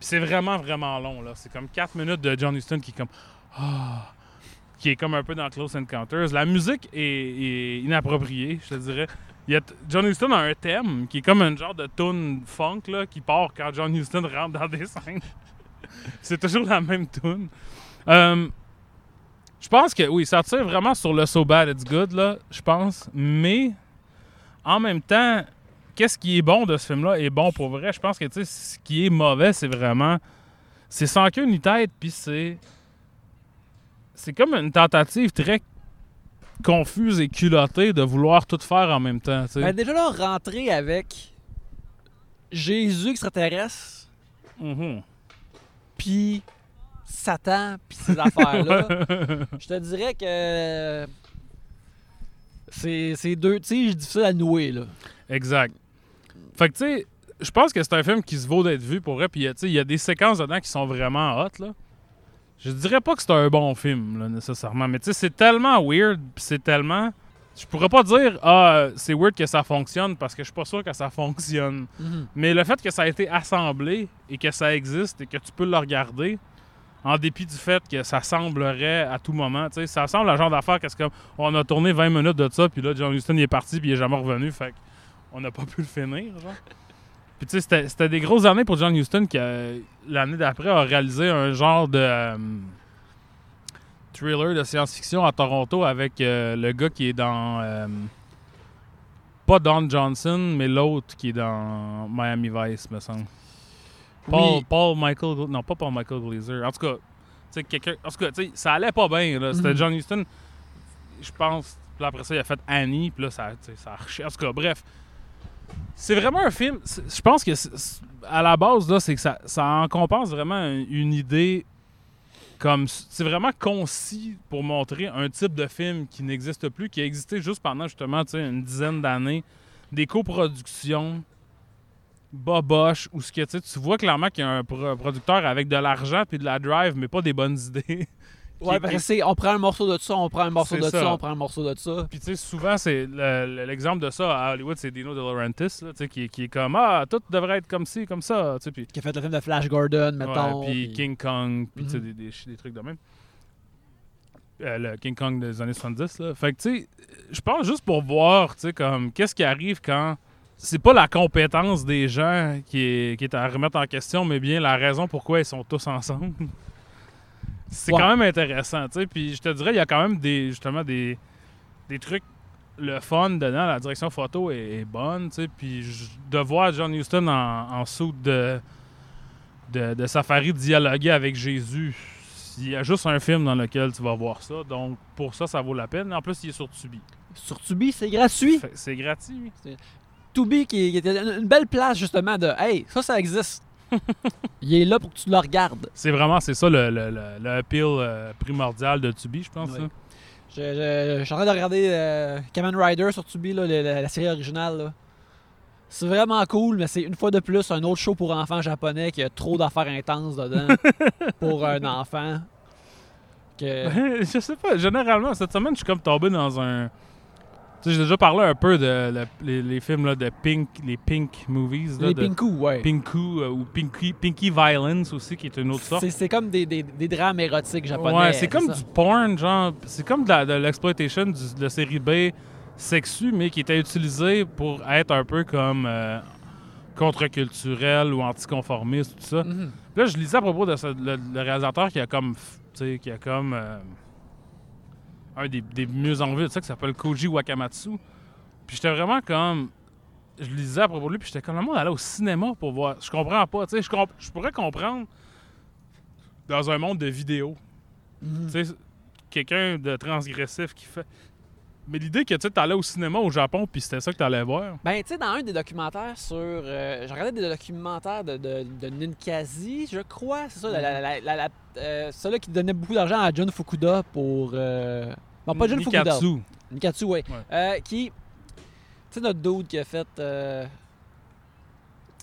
Puis c'est vraiment, vraiment long, là. C'est comme 4 minutes de John Huston qui est comme Ah, qui est comme un peu dans Close Encounters. La musique est, inappropriée, je te dirais. Il y a John Huston a un thème qui est comme un genre de tune funk là, qui part quand John Huston rentre dans des scènes. (laughs) C'est toujours la même tune. Euh, je pense que oui, ça tire vraiment sur le So Bad It's Good, là, je pense. Mais en même temps, qu'est-ce qui est bon de ce film-là est bon pour vrai. Je pense que tu sais, ce qui est mauvais, c'est vraiment. C'est sans queue ni tête, puis c'est. C'est comme une tentative très confuse et culottée de vouloir tout faire en même temps. tu sais. Ben, déjà là, rentrer avec Jésus extraterrestre, Mhm. puis Satan, puis ces affaires-là, (laughs) je te dirais que c'est c'est deux tiges difficiles à nouer. Là. Exact. Fait que, tu sais, je pense que c'est un film qui se vaut d'être vu pour vrai. Puis, il y a des séquences dedans qui sont vraiment hot, là. Je dirais pas que c'est un bon film, là, nécessairement. Mais, tu sais, c'est tellement weird. C'est tellement. Je pourrais pas dire, ah, c'est weird que ça fonctionne parce que je suis pas sûr que ça fonctionne. Mais le fait que ça a été assemblé et que ça existe et que tu peux le regarder, en dépit du fait que ça semblerait à tout moment, tu sais, ça semble le genre d'affaire que c'est comme on a tourné 20 minutes de ça, puis là, John Huston il est parti, puis il est jamais revenu, fait on n'a pas pu le finir, genre. (laughs) Puis tu sais, c'était- des grosses années pour John Huston qui, euh, l'année d'après, a réalisé un genre de euh, thriller de science-fiction à Toronto avec euh, le gars qui est dans... euh, pas Don Johnson, mais l'autre qui est dans Miami Vice, me semble. Paul, Oui. Paul Michael... Non, pas Paul Michael Glazer. En tout cas, tu quelqu'un... En tout cas, tu sais, ça allait pas bien, là. C'était Mhm. John Huston, je pense... Puis après ça, il a fait Annie, puis là, ça, ça a. En tout cas, bref. C'est vraiment un film... Je pense que, à la base, là, c'est que ça, ça en compense vraiment un- une idée comme... C'est vraiment concis pour montrer un type de film qui n'existe plus, qui a existé juste pendant, justement, une dizaine d'années. Des coproductions boboche ou ce que tu sais, tu vois clairement qu'il y a un pro- producteur avec de l'argent puis de la drive mais pas des bonnes idées. (laughs) Ouais, que c'est on prend un morceau de ça, on prend un morceau de ça. ça. on prend un morceau de ça. Puis tu sais souvent c'est le- le- l'exemple de ça à Hollywood c'est Dino De Laurentiis là, tu sais, qui, qui est comme ah tout devrait être comme ci comme ça Qui a fait le film de Flash Gordon, mettons. puis King Kong puis tu sais, des, des, des trucs de même. Euh, le King Kong des années 70 là. Fait que tu sais je pense juste pour voir tu sais comme qu'est-ce qui arrive quand c'est pas la compétence des gens qui est, qui est à remettre en question, mais bien la raison pourquoi ils sont tous ensemble. C'est Ouais. quand même intéressant, tu sais. Puis je te dirais, il y a quand même des justement des, des trucs, le fun dedans. La direction photo est, est bonne, tu sais. Puis de voir John Huston en, en soude de, de, de Safari dialoguer avec Jésus, il y a juste un film dans lequel tu vas voir ça. Donc pour ça, ça vaut la peine. En plus, il est sur Tubi. Sur Tubi, c'est gratuit. C'est gratuit. Tubi qui, qui était une belle place justement de Hey, ça, ça existe. (laughs) Il est là pour que tu le regardes. C'est vraiment, c'est ça le, le, le, le appeal euh, primordial de Tubi, je pense. Oui. ça. Je, je- je suis en train de regarder euh, Kamen Rider sur Tubi, là, la, la série originale. là. C'est vraiment cool, mais c'est une fois de plus un autre show pour enfants japonais qui a trop d'affaires intenses dedans (laughs) pour un enfant. Que... (laughs) je sais pas, généralement, cette semaine, je suis comme tombé dans un. J'ai déjà parlé un peu de le- les, les films là, de Pink, les Pink movies. Là, Les de Pinku, ouais. Pinku euh, ou Pinky, Pinky Violence aussi, qui est une autre sorte. C'est c'est comme des, des, des drames érotiques japonais. Ouais, c'est comme ça. du porn, genre. C'est comme de, la- de l'exploitation de la série B sexu, mais qui était utilisé pour être un peu comme euh, contre-culturel ou anticonformiste, tout ça. Mhm. Là, je lisais à propos de ce- le, le réalisateur qui a comme, f- tu sais, qui a comme euh, un des, des mieux en vue de ça qui s'appelle Koji Wakamatsu. Puis j'étais vraiment comme, je lisais à propos de lui, puis j'étais comme le monde allait au cinéma pour voir. Je comprends pas, tu sais, je, comp- je pourrais comprendre dans un monde de vidéo, Mhm. tu sais, quelqu'un de transgressif qui fait. Mais l'idée que tu allais au cinéma au Japon, puis c'était ça que tu allais voir. Ben, tu sais, dans un des documentaires sur. euh, J'ai regardé des documentaires de, de, de Ninkasi, je crois. C'est ça, la, la, la, la- la- euh, celui qui donnait beaucoup d'argent à John Fukuda pour. euh, Non, pas John Fukuda. Nikatsu. Nikatsu, oui. Ouais. Euh, qui. Tu sais, notre dude qui a fait. euh,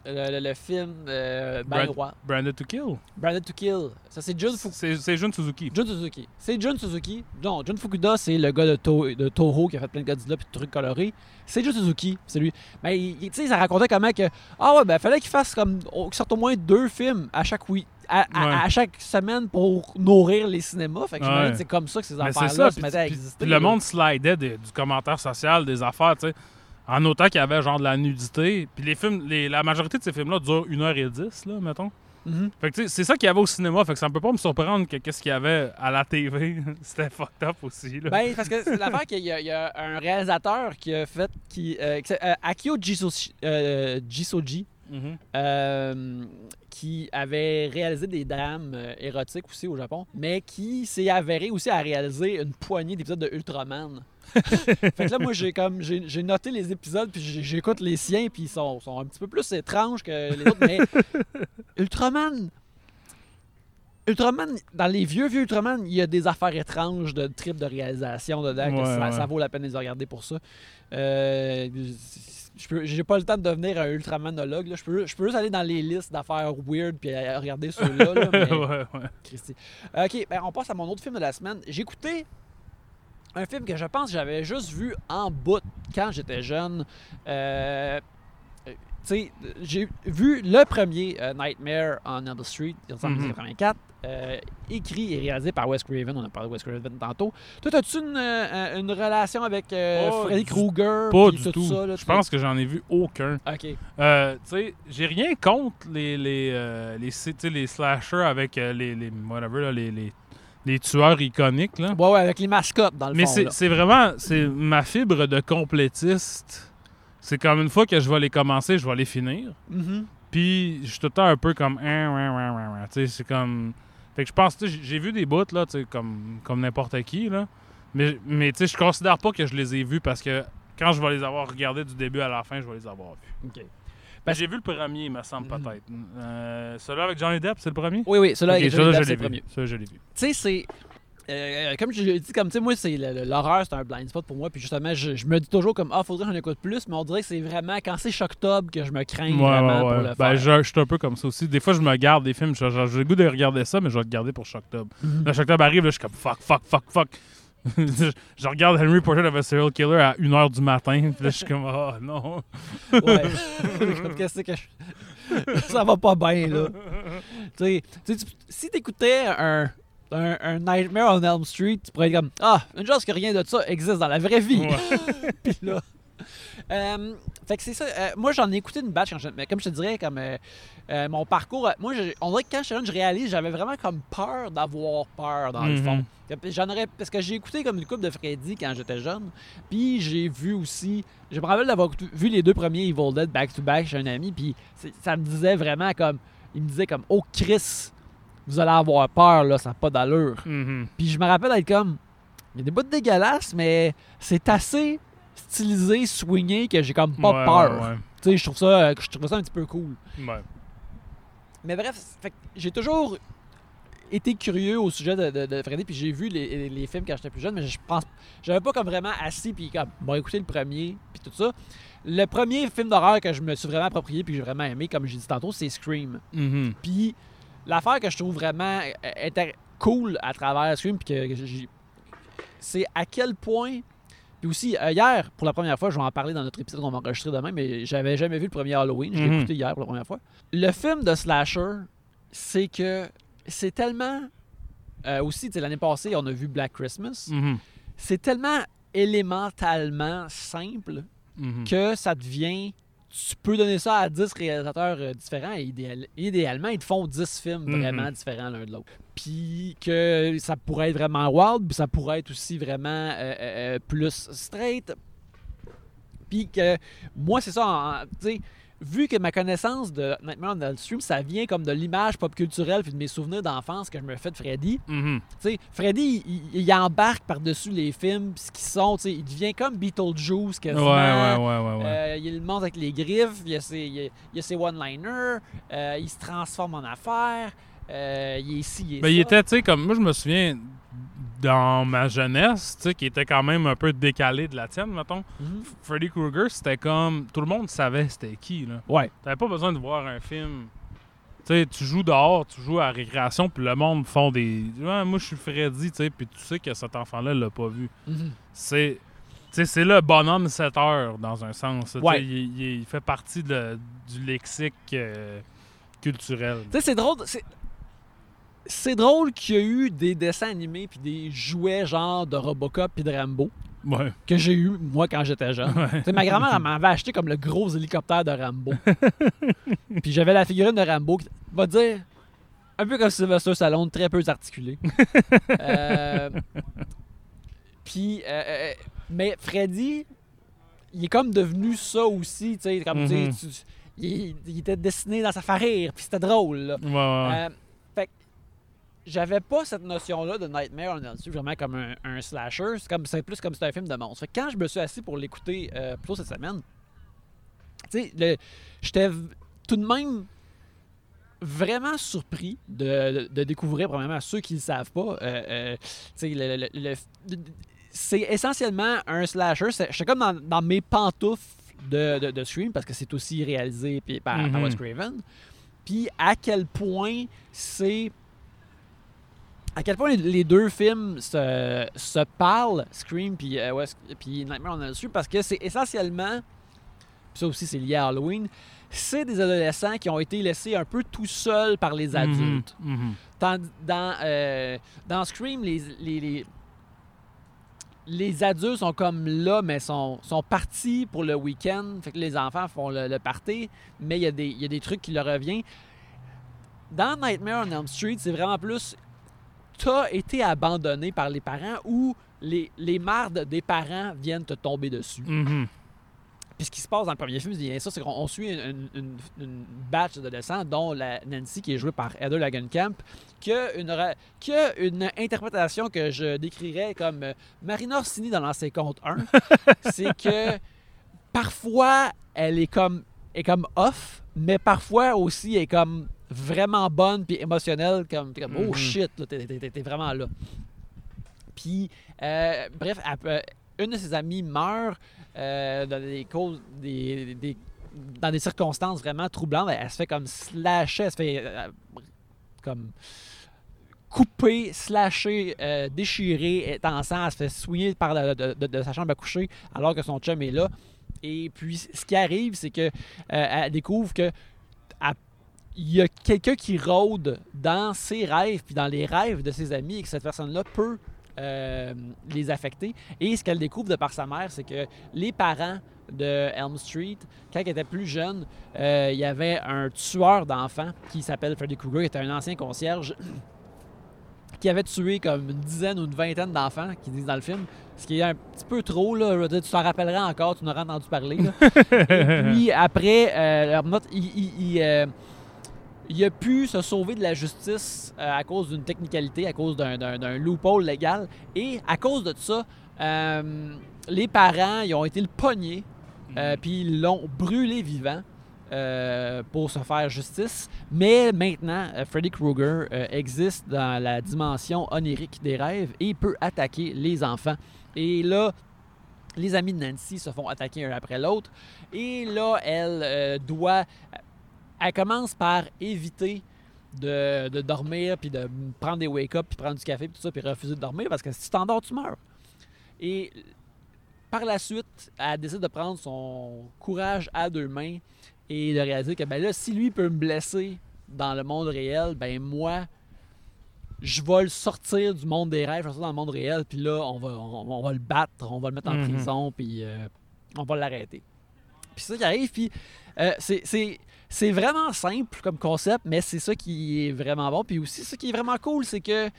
le, film euh, Roi. Branded to Kill. Branded to Kill. Ça, c'est Jun Fukuda. C'est Jun Suzuki. Jun Suzuki. C'est Jun Suzuki. Non, Jun Fukuda, c'est le gars de, To- de Toho qui a fait plein de Godzilla et de trucs colorés. C'est Jun Suzuki, c'est lui. Mais tu sais, ça racontait comment que. Ah ouais, ben fallait qu'il fasse comme. Qu'il sorte au moins deux films à chaque week. À, à- Ouais. à chaque semaine pour nourrir les cinémas. Fait que Ouais. c'est comme ça que ces affaires-là se Puis, mettaient à puis- exister. puis le monde slidait des- du commentaire social, des affaires, tu sais. En autant qu'il y avait genre de la nudité. Puis les films, les- la majorité de ces films-là durent 1h10, là, mettons. Mhm. Fait que c'est ça qu'il y avait au cinéma. Fait que ça ne peut pas me surprendre que qu'est-ce qu'il y avait à la TV. (laughs) C'était fucked up aussi, là. Ben, parce que c'est l'affaire qu'il y, a- il y a un réalisateur qui a fait. Qui, euh, qui euh, Akio Jisoji, euh, Jisoji, Mhm. euh, qui avait réalisé des drames euh, érotiques aussi au Japon, mais qui s'est avéré aussi à réaliser une poignée d'épisodes de Ultraman. (laughs) fait que là, moi, j'ai comme j'ai noté les épisodes, puis j'écoute les siens, puis ils sont, sont un petit peu plus étranges que les autres, mais (laughs) Ultraman. Ultraman, dans les vieux, vieux Ultraman, il y a des affaires étranges de trip de réalisation dedans, que Ouais, ça, ouais. ça vaut la peine de les regarder pour ça. Euh, je j'ai pas le temps de devenir un ultramanologue. là. Je peux, je peux juste aller dans les listes d'affaires weird puis regarder ceux-là. là, (laughs) mais- ouais, ouais. Christy. Ok, ben on passe à mon autre film de la semaine. J'ai écouté un film que je pense que j'avais juste vu en bout quand j'étais jeune. Euh, sais, j'ai vu le premier euh, Nightmare on Elm Street en Mhm. 1984, euh, écrit et réalisé par Wes Craven. On a parlé de Wes Craven tantôt. Toi, as-tu une, euh, une relation avec euh, Freddy Krueger? Pas du tout. ça, là, Je pense que j'en ai vu aucun. Ok. Tu sais, j'ai rien contre les les les, les slashers avec les, les whatever là, les, les, les tueurs iconiques là. Ouais, ouais, avec les mascottes dans le Mais fond. c'est là. c'est vraiment c'est ma fibre de complétiste. C'est comme une fois que je vais les commencer, je vais les finir. Mhm. Puis je suis tout le temps un peu comme hein. Tu sais, c'est comme fait que je pense tu sais, j'ai- vu des bouts là, tu sais comme comme n'importe qui là. Mais mais tu sais, je considère pas que je les ai vus parce que quand je vais les avoir regardés du début à la fin, je vais les avoir vus. Ok. Ben, j'ai vu le premier, il me semble, Mhm. peut-être. Euh, celui-là avec Johnny Depp, c'est le premier? Oui, oui, celui-là Ok, avec Johnny Depp, c'est le premier. Celui-là, je l'ai vu. Tu sais, c'est. Euh, comme je l'ai dit, comme tu sais, moi, c'est le- le- l'horreur, c'est un blind spot pour moi. Puis justement, je, je me dis toujours comme ah, faudrait que j'en écoute plus. Mais on dirait que c'est vraiment quand c'est Shocktob que je me crains Ouais, vraiment ouais, pour ouais. le Ben, faire. je, je suis un peu comme ça aussi. Des fois, je me garde des films, j'ai le goût de regarder ça, mais je vais le garder pour Shocktob. Mhm. Là, Shocktob arrive, là, je suis comme fuck, fuck, fuck, fuck. (laughs) je, je regarde Henry Portrait of a Serial Killer à 1h du matin, puis là, je suis comme, oh non. Ouais. (laughs) (laughs) Qu'est-ce que je- Ça va pas bien, là. tu sais, tu sais, tu- si t'écoutais un, un, un Nightmare on Elm Street, tu pourrais être comme Ah, une chose que rien de ça existe dans la vraie vie. Ouais. (laughs) Puis là. euh, fait que c'est ça. euh, moi, j'en ai écouté une batch quand je- mais comme je te dirais, comme euh, mon parcours. Moi, je- on dirait que quand j'étais jeune, je réalise, j'avais vraiment comme peur d'avoir peur dans le Mhm. fond. J'en aurais, parce que j'ai écouté comme une coupe de Freddy quand j'étais jeune. Puis j'ai vu aussi. Je me rappelle d'avoir vu les deux premiers Evil Dead back-to-back chez un ami. Puis ça me disait vraiment comme. Il me disait comme Oh Chris, vous allez avoir peur, là, ça n'a pas d'allure. Mhm. Puis je me rappelle d'être comme. Il y a des bouts dégueulasses, mais c'est assez stylisé, swingé que j'ai comme pas Ouais, peur. ouais, Tu sais, je trouve ça, je trouve ça un petit peu cool. Mais bref, j'ai toujours été curieux au sujet de, de, de Freddy, puis j'ai vu les, les- films quand j'étais plus jeune, mais je pense, j'avais pas comme vraiment assis puis comme bon écouter le premier puis tout ça. Le premier film d'horreur que je me suis vraiment approprié puis que j'ai vraiment aimé, comme j'ai dit tantôt, c'est Scream. Mhm. Puis l'affaire que je trouve vraiment euh, cool à travers que j'ai- c'est à quel point. Puis aussi, euh, hier, pour la première fois, je vais en parler dans notre épisode qu'on va enregistrer demain, mais j'avais jamais vu le premier Halloween. Je l'ai Mhm. écouté hier pour la première fois. Le film de Slasher, c'est que c'est tellement. euh, aussi, l'année passée, on a vu Black Christmas. Mhm. C'est tellement élémentalement simple Mhm. que ça devient. Tu peux donner ça à 10 réalisateurs euh, différents et idéal- idéalement, ils te font 10 films Mhm. vraiment différents l'un de l'autre. Puis que ça pourrait être vraiment wild, puis ça pourrait être aussi vraiment euh, euh, plus straight. Puis que moi, c'est ça, tu sais, vu que ma connaissance de Nightmare on Elm Street, ça vient comme de l'image pop culturelle puis de mes souvenirs d'enfance que je me fais de Freddy. Mhm. Tu sais, Freddy, il, embarque par-dessus les films, puis ce qu'ils sont, tu sais, il devient comme Beetlejuice quasiment. ouais, ouais, ouais, ouais. Euh, il monte avec les griffes, il y a ses, ses one-liners, euh, il se transforme en affaire, euh, il est ici, il est Ben, ça. il était, tu sais, comme moi, je me souviens dans ma jeunesse, tu sais, qui était quand même un peu décalé de la tienne, mettons, Mhm. Freddy Krueger, c'était comme. Tout le monde savait c'était qui, là. Ouais. T'avais pas besoin de voir un film. Tu sais, tu joues dehors, tu joues à la récréation, puis le monde font des. Ouais, moi, je suis Freddy, tu sais, puis tu sais que cet enfant-là l'a pas vu. Mhm. C'est. tu sais, c'est le bonhomme 7 heures, dans un sens. Ouais. Il fait partie de- du lexique euh, culturel. Tu sais, c'est drôle. C'est- drôle qu'il y a eu des dessins animés puis des jouets genre de Robocop puis de Rambo Ouais. que j'ai eu moi quand j'étais jeune. Ma grand-mère m'avait acheté comme le gros hélicoptère de Rambo. (laughs) puis j'avais la figurine de Rambo qui va dire un peu comme Sylvester Stallone, très peu articulé. (laughs) Euh, puis euh, euh, mais Freddy il est comme devenu ça aussi, tu sais, comme Mhm. tu- il, il était dessiné dans sa faire rire, puis c'était drôle. là. Ouais. Euh, j'avais pas cette notion-là de Nightmare on Elm Street vraiment comme un, un slasher. C'est comme c'est plus comme si c'était un film de monstre. Fait que quand je me suis assis pour l'écouter euh, plutôt cette semaine, tu sais, j'étais tout de même vraiment surpris de, de- de découvrir, premièrement, ceux qui ne le savent pas, euh, euh, le- le- le- le- c'est essentiellement un slasher. J'étais comme dans, dans mes pantoufles de, de, de Scream parce que c'est aussi réalisé par, par Mhm. Wes Craven. Puis à quel point c'est. À quel point les, les deux films se, se parlent, Scream puis, euh, puis Nightmare on Elm Street, parce que c'est essentiellement. ça aussi, c'est lié à Halloween. C'est des adolescents qui ont été laissés un peu tout seuls par les adultes. Mhm, mhm. Dans, dans, euh, dans Scream, les, les, les, les adultes sont comme là, mais sont, sont partis pour le week-end. Fait que les enfants font le, le party, mais il y, a des- il y a des trucs qui leur reviennent. Dans Nightmare on Elm Street, c'est vraiment plus t'as été abandonné par les parents ou les, les mardes des parents viennent te tomber dessus. Mhm. Puis ce qui se passe dans le premier film, bien ça, c'est qu'on on suit une, une, une batch d'adolescents, dont la Nancy, qui est jouée par Heather Lagenkamp, qui a une, qui a une interprétation que je décrirais comme euh, Marina Orsini dans l'ancien compte 1. (laughs) c'est que parfois, elle est comme, est comme off, mais parfois aussi, elle est comme vraiment bonne puis émotionnelle, comme, oh Mhm. shit, là, t'es, vraiment là. Puis, euh, bref, elle une de ses amies meurt euh, dans des causes, des, des- dans des circonstances vraiment troublantes. Elle, elle se fait comme slasher, elle se fait euh, comme couper, slasher, euh, déchirer, est en sang, elle se fait soigner par la- de, de- de sa chambre à coucher alors que son chum est là. Et puis, ce qui arrive, c'est que euh, elle découvre que elle- il y a quelqu'un qui rôde dans ses rêves, puis dans les rêves de ses amis, et que cette personne-là peut euh, les affecter. Et ce qu'elle découvre de par sa mère, c'est que les parents de Elm Street, quand elle était plus jeune, euh, il y avait un tueur d'enfants qui s'appelle Freddy Krueger, qui était un ancien concierge, (clears throat) qui avait tué comme une dizaine ou une vingtaine d'enfants, qui disent dans le film. Ce qui est un petit peu trop, là. Je veux dire, tu t'en rappelleras encore, tu n'auras entendu parler. là. (laughs) Et puis après, euh, leur note, il, il- il, euh, il a pu se sauver de la justice euh, à cause d'une technicalité, à cause d'un- loophole légal. Et à cause de ça, euh, les parents ils ont été le pogner, euh, puis ils l'ont brûlé vivant. pour se faire justice. Mais maintenant, Freddy Krueger existe dans la dimension onirique des rêves et peut attaquer les enfants. Et là, les amis de Nancy se font attaquer un après l'autre. Et là, elle euh, doit. Elle commence par éviter de, de dormir, puis de prendre des wake-up, puis prendre du café, puis tout ça, puis refuser de dormir, parce que si tu t'endors, tu meurs. Et par la suite, elle décide de prendre son courage à deux mains et de réaliser que ben là, si lui peut me blesser dans le monde réel, ben moi, je vais le sortir du monde des rêves, je vais le sortir dans le monde réel, puis là, on va, on, on va le battre, on va le mettre en Mhm. prison, puis euh, on va l'arrêter. Puis ça qui arrive, puis euh, c'est- c'est vraiment simple comme concept, mais c'est ça qui est vraiment bon. Puis aussi, ce qui est vraiment cool, c'est que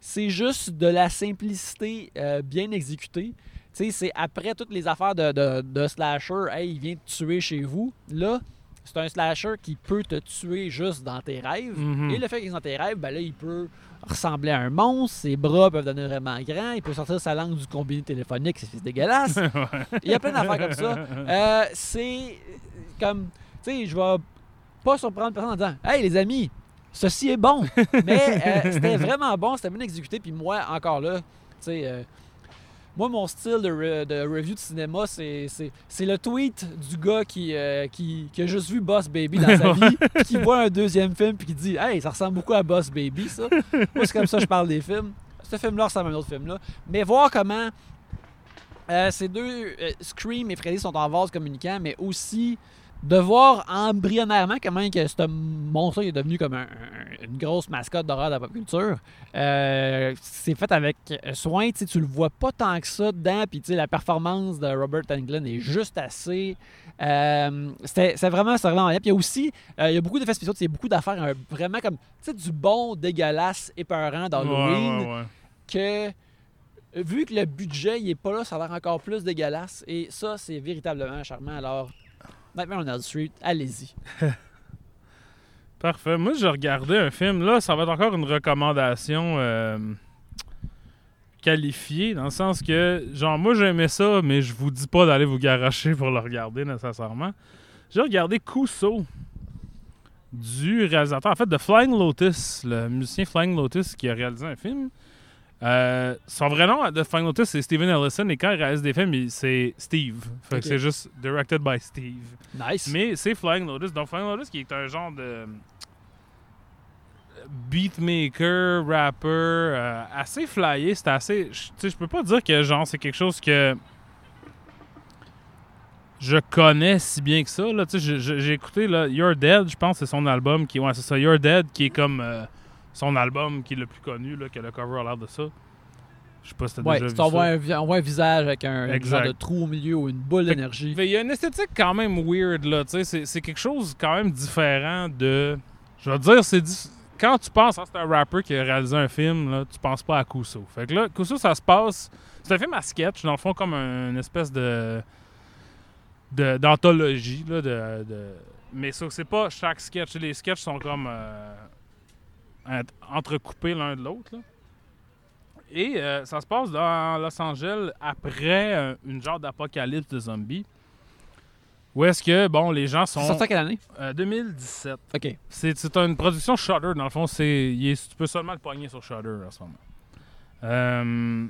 c'est juste de la simplicité euh, bien exécutée. Tu sais, c'est après toutes les affaires de, de, de slasher, hey, il vient te tuer chez vous. Là, c'est un slasher qui peut te tuer juste dans tes rêves. Mhm. Et le fait qu'il est dans tes rêves, ben là, il peut ressembler à un monstre, ses bras peuvent devenir vraiment grands, il peut sortir sa langue du combiné téléphonique, c'est c'est dégueulasse. (laughs) Il y a plein d'affaires comme ça. Euh, c'est comme, tu sais, je vais pas surprendre personne en disant Hey les amis, ceci est bon. Mais euh, (laughs) c'était vraiment bon, c'était bien exécuté. Puis moi, encore là, tu sais, euh, moi, mon style de, re- de review de cinéma, c'est le tweet du gars qui, euh, qui, qui a juste vu Boss Baby dans sa (laughs) vie, puis qui voit un deuxième film, puis qui dit Hey, ça ressemble beaucoup à Boss Baby, ça. Moi, c'est comme ça que je parle des films. Ce film-là ressemble à un autre film-là. Mais voir comment euh, ces deux, euh, Scream et Freddy, sont en vase communicant, mais aussi de voir embryonnairement comment que ce monstre est devenu comme un- un- une grosse mascotte d'horreur de la pop culture. Euh, c'est fait avec soin, tu le vois pas tant que ça dedans, puis la performance de Robert Englund est juste assez. Euh, c'est vraiment, c'est vraiment. Puis il y a aussi, euh, il y a beaucoup d'effets spéciaux, il y a beaucoup d'affaires vraiment comme, du bon, dégueulasse, épeurant d'Halloween Ouais, ouais, ouais. que vu que le budget il est pas là, ça a l'air encore plus dégueulasse. Et ça, c'est véritablement charmant. Alors, Nightmare on Elm Street, allez-y. (laughs) Parfait. Moi, j'ai regardé un film. Là, ça va être encore une recommandation euh, qualifiée, dans le sens que, genre, moi, j'aimais ça, mais je vous dis pas d'aller vous garocher pour le regarder nécessairement. J'ai regardé Kuso du réalisateur, en fait, de Flying Lotus, le musicien Flying Lotus qui a réalisé un film. Euh, son vrai nom de Flying Lotus, c'est Steven Ellison, et quand il réalise des films, il- c'est Steve. Fait Ok. que c'est juste directed by Steve. Nice. Mais c'est Flying Lotus. Donc, Flying Lotus, qui est un genre de beatmaker, rapper, euh, assez flyé. C'est assez. je- Tu sais, je peux pas dire que genre c'est quelque chose que je connais si bien que ça. Là. Tu sais, je- je- J'ai écouté là, You're Dead, je pense que c'est son album qui. Ouais, c'est ça, You're Dead, qui est comme euh, son album qui est le plus connu, là, que le cover a l'air de ça. Je sais pas si t'as ouais, déjà tu vu on voit, ça. un, on voit un visage avec un genre de trou au milieu ou une boule d'énergie. Il y a une esthétique quand même weird, là. tu sais, C'est, c'est quelque chose quand même différent de. Je te dire, c'est. Quand tu penses à c'est un rapper qui a réalisé un film, là, tu penses pas à Kuso. Fait que là, Kuso, ça se passe. C'est un film à sketch, dans le fond, comme un- une espèce de. de- d'anthologie, là. De, de- Mais ça, c'est pas chaque sketch. Les sketchs sont comme. euh, entrecoupés l'un de l'autre. Et euh, ça se passe dans Los Angeles après euh, une genre d'apocalypse de zombies. Où est-ce que, bon, les gens C'est sont. sorti à quelle année? Euh, 2017. Ok. C'est c'est une production Shudder, dans le fond. c'est il est- tu peux seulement le pogner sur Shudder en ce moment. Euh,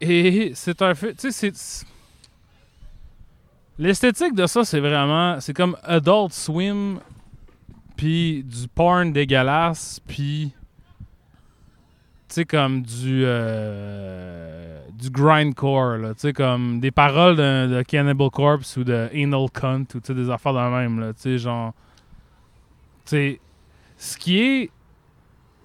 et c'est un fait. Tu sais, c'est. L'esthétique de ça, c'est vraiment. C'est comme Adult Swim, puis du porn dégueulasse, puis. Tu sais, comme du. euh, du grindcore, là. Tu sais, comme des paroles de, Cannibal Corpse ou de Anal Cunt, ou tu sais, des affaires de même, là. Tu sais, genre. Tu sais. Ce qui est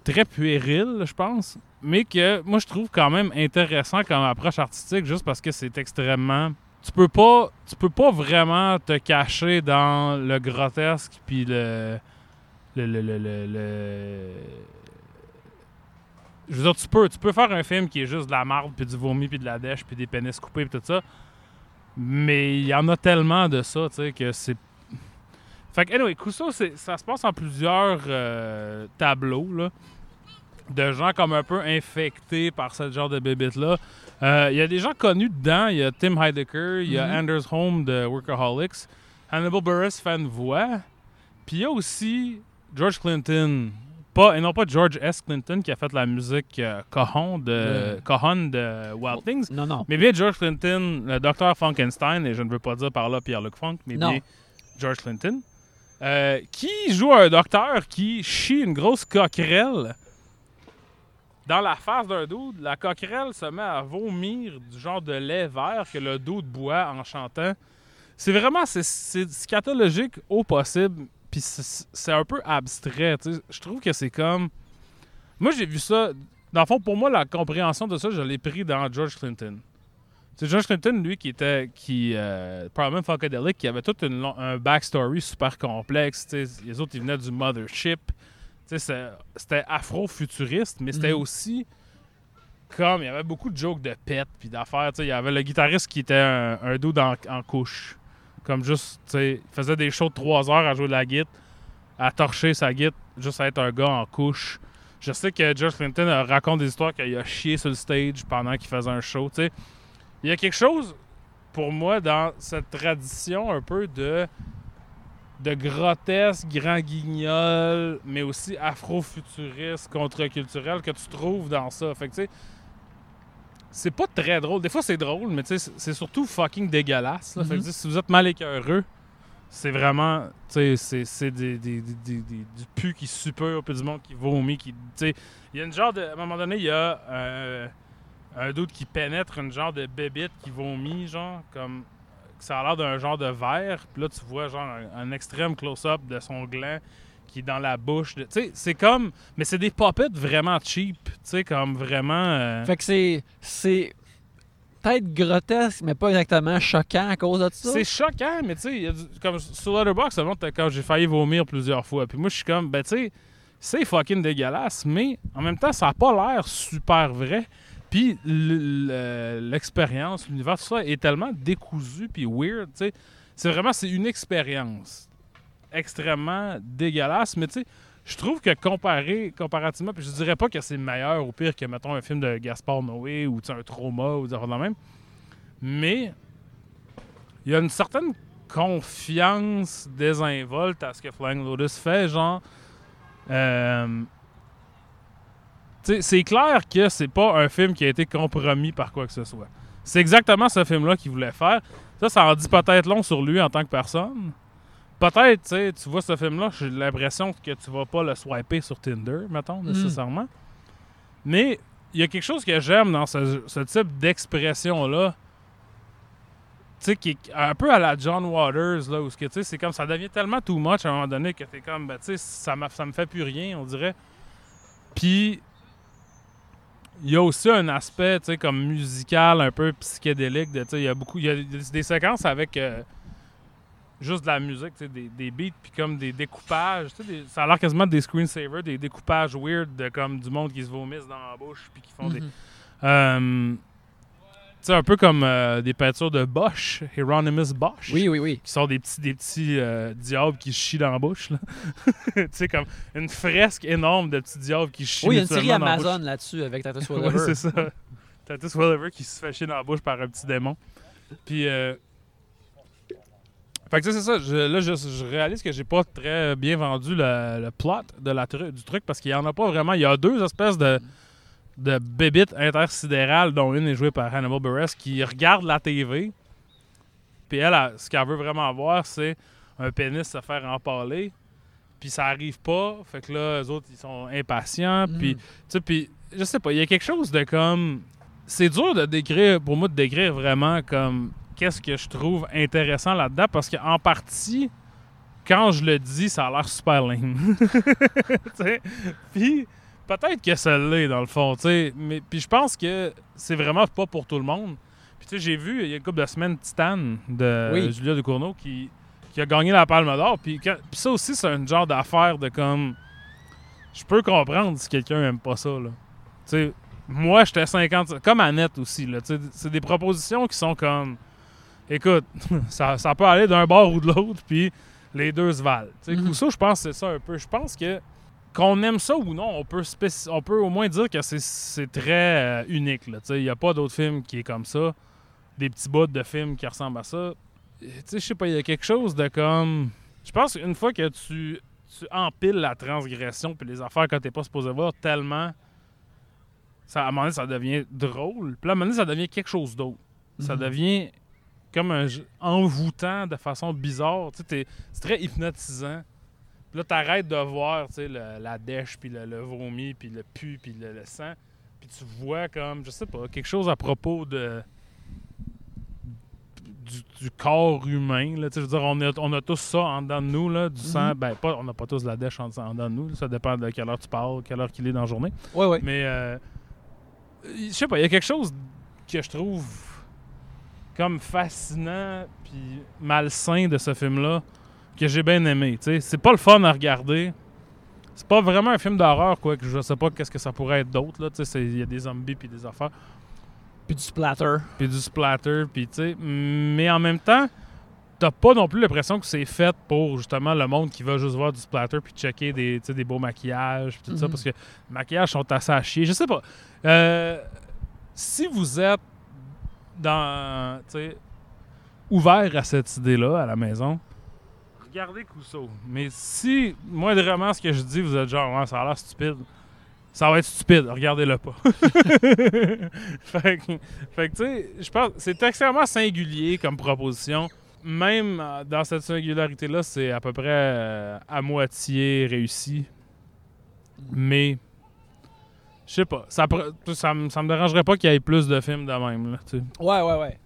très puéril, je pense, mais que moi, je trouve quand même intéressant comme approche artistique, juste parce que c'est extrêmement. Tu peux pas, tu peux pas vraiment te cacher dans le grotesque puis le, le, le, le, le- Je veux dire, tu peux, tu peux faire un film qui est juste de la marde puis du vomi puis de la dèche puis des pénis coupés puis tout ça, mais il y en a tellement de ça, tu sais, que c'est fait que, anyway, c'est- ça se passe en plusieurs euh, tableaux, là, de gens comme un peu infectés par ce genre de bébête-là. Euh, Il y a des gens connus dedans. Il y a Tim Heidecker, il y a Mhm. Anders Holm de Workaholics, Hannibal Buress fait une voix. Puis il y a aussi George Clinton. Pas, et non pas George S. Clinton qui a fait la musique euh, Cajon de. Cajon de Wild Things. Non, non. Mais bien George Clinton, le docteur Frankenstein, et je ne veux pas dire par là Pierre-Luc Funk, mais Non. bien George Clinton, euh, qui joue un docteur qui chie une grosse coquerelle dans la face d'un dude. La coquerelle se met à vomir du genre de lait vert que le dude boit en chantant. C'est vraiment c'est, c'est scatologique au possible, puis c'est, un peu abstrait. Je trouve que c'est comme. Moi, j'ai vu ça. Dans le fond, pour moi, la compréhension de ça, je l'ai pris dans George Clinton. C'est George Clinton, lui, qui était. qui euh, Probablement Funkadelic, qui avait tout une un backstory super complexe. Les autres, ils venaient du Mothership. C'était afro-futuriste, mais c'était Mhm. aussi. Comme, il y avait beaucoup de jokes de pets puis d'affaires. Il y avait le guitariste qui était un, un dude en, en couche. Comme juste, tu sais, il faisait des shows de 3 heures à jouer de la guitare, à torcher sa guitare, juste à être un gars en couche. Je sais que George Clinton raconte des histoires qu'il a chié sur le stage pendant qu'il faisait un show. tu sais. Il y a quelque chose, pour moi, dans cette tradition un peu de de grotesque, grand guignol, mais aussi afro-futuriste, contre-culturel que tu trouves dans ça. Fait tu sais, c'est pas très drôle. Des fois, c'est drôle, mais c'est surtout fucking dégueulasse. là. Fait que, Mhm. si vous êtes mal écœureux, c'est vraiment, tu sais, c'est- des, des, des- du pu qui suppure, puis du monde qui vomit, qui, il y a une genre de, à un moment donné, il y a euh, un doute qui pénètre une genre de bébite qui vomit, genre, comme, ça a l'air d'un genre de verre, puis là, tu vois, genre, un, un extrême close-up de son gland qui est dans la bouche. Tu sais, c'est comme, mais c'est des puppets vraiment cheap, tu sais, comme vraiment... euh, Fait que c'est. C'est. Peut-être grotesque, mais pas exactement choquant à cause de ça. C'est choquant, mais tu sais, comme sur Letterboxd, ça montre quand j'ai failli vomir plusieurs fois. Puis moi, je suis comme, ben tu sais, c'est fucking dégueulasse, mais en même temps, ça n'a pas l'air super vrai. Puis l'expérience, l'univers, tout ça est tellement décousu puis weird, tu sais. C'est vraiment, c'est une expérience extrêmement dégueulasse, mais tu sais, je trouve que comparé, comparativement, puis je dirais pas que c'est meilleur ou pire que, mettons, un film de Gaspard Noé ou un trauma ou des de même, mais il y a une certaine confiance désinvolte à ce que Flying Lotus fait, genre. euh, c'est clair que c'est pas un film qui a été compromis par quoi que ce soit. C'est exactement ce film-là qu'il voulait faire. Ça, ça en dit peut-être long sur lui en tant que personne. Peut-être, tu vois ce film-là, j'ai l'impression que tu vas pas le swiper sur Tinder, mettons, nécessairement. Mais il y a quelque chose que j'aime dans ce, ce type d'expression-là. Tu sais, qui est un peu à la John Waters, là, où ce que, tu sais, c'est comme ça devient tellement too much à un moment donné que t'es comme, ben, tu sais, ça, ça me fait plus rien, on dirait. Puis, il y a aussi un aspect, tu sais, comme musical, un peu psychédélique. Tu sais, il y a beaucoup, il y a des, des séquences avec euh, juste de la musique, des, des beats, puis comme des découpages. Des- ça a l'air quasiment des screensavers, des découpages weird de comme du monde qui se vomissent dans la bouche, puis qui font des. Mhm. Euh, tu sais, un peu comme euh, des peintures de Bosch, Hieronymus Bosch. Oui, oui, oui. Qui sont des petits, des petits euh, diables qui chient dans la bouche. (laughs) tu sais, comme une fresque énorme de petits diables qui chient Oui, il y a une série. Amazon là-dessus avec (laughs) Ouais, Whatever. c'est ça. Titus Welliver qui se fait chier dans la bouche par un petit démon. Puis, euh... fait que c'est ça. Je- là, je, je réalise que j'ai pas très bien vendu le, le plot de la tru- du truc parce qu'il y en a pas vraiment. Il y a deux espèces de, de bébites intersidérales, dont une est jouée par Hannibal Buress, qui regarde la TV. Puis elle, elle, ce qu'elle veut vraiment voir, c'est un pénis se faire empaler. Puis ça arrive pas. Fait que là, les autres, ils sont impatients. Puis Mhm. tu sais, puis je sais pas, il y a quelque chose de comme. C'est dur de décrire, pour moi, de décrire vraiment comme qu'est-ce que je trouve intéressant là-dedans? Parce qu'en partie, quand je le dis, ça a l'air super lame. (laughs) Puis peut-être que ça l'est dans le fond. Mais puis je pense que c'est vraiment pas pour tout le monde. Puis tu sais, j'ai vu il y a une couple de semaines Titan de Oui. Julia Ducournau qui, qui a gagné la Palme d'Or. Puis ça aussi, c'est un genre d'affaire de comme. Je peux comprendre si quelqu'un aime pas ça, là. Moi, j'étais 50. Comme Annette aussi, c'est des propositions qui sont comme. Écoute, (laughs) ça, ça peut aller d'un bord ou de l'autre, puis les deux se valent. Mhm. Ça, je pense que c'est ça un peu. Je pense que qu'on aime ça ou non, on peut, on peut au moins dire que c'est- très euh, unique. Il n'y a pas d'autre film qui est comme ça. Des petits bouts de films qui ressemblent à ça. Tu sais, je sais pas, il y a quelque chose de comme. Je pense qu'une fois que tu, tu empiles la transgression puis les affaires que t'es pas supposé voir tellement, ça, à un moment donné, ça devient drôle. Puis à un moment donné, ça devient quelque chose d'autre. Ça Mhm. devient comme un envoûtant de façon bizarre. Tu sais, t'es- c'est très hypnotisant. Puis là, t'arrêtes de voir tu sais, le- la dèche, puis le, le vomi, puis le pu, puis le, le sang. Puis tu vois comme, je sais pas, quelque chose à propos de du, du corps humain. Là. Je veux dire, on a, on a tous ça en dedans de nous, là, du sang. Mhm. Ben, pas, on n'a pas tous la dèche en, en dedans de nous. là. Ça dépend de quelle heure tu parles, quelle heure qu'il est dans la journée. Ouais, ouais. Mais euh, je sais pas, il y a quelque chose que je trouve comme fascinant puis malsain de ce film-là que j'ai bien aimé. tu sais. C'est pas le fun à regarder. C'est pas vraiment un film d'horreur, quoi. Que je sais pas qu'est-ce que ça pourrait être d'autre. là. Tu sais, c'est- Il y a des zombies puis des affaires Puis du splatter. puis du splatter, puis tu sais, mais en même temps, t'as pas non plus l'impression que c'est fait pour justement le monde qui va juste voir du splatter puis checker des, des beaux maquillages, puis tout ça, Mhm. parce que les maquillages sont assez à chier. Je sais pas. Euh, si vous êtes dans, ouvert à cette idée-là à la maison, regardez Cousseau. Mais si, moindrement, ce que je dis, vous êtes genre, ouais, ça a l'air stupide, ça va être stupide, regardez-le pas. (laughs) fait que, fait que, tu sais, je pense c'est extrêmement singulier comme proposition. Même euh, dans cette singularité-là, c'est à peu près euh, à moitié réussi. Mais, je sais pas, ça, me- ça me dérangerait pas qu'il y ait plus de films de même. Là. Ouais, ouais, ouais.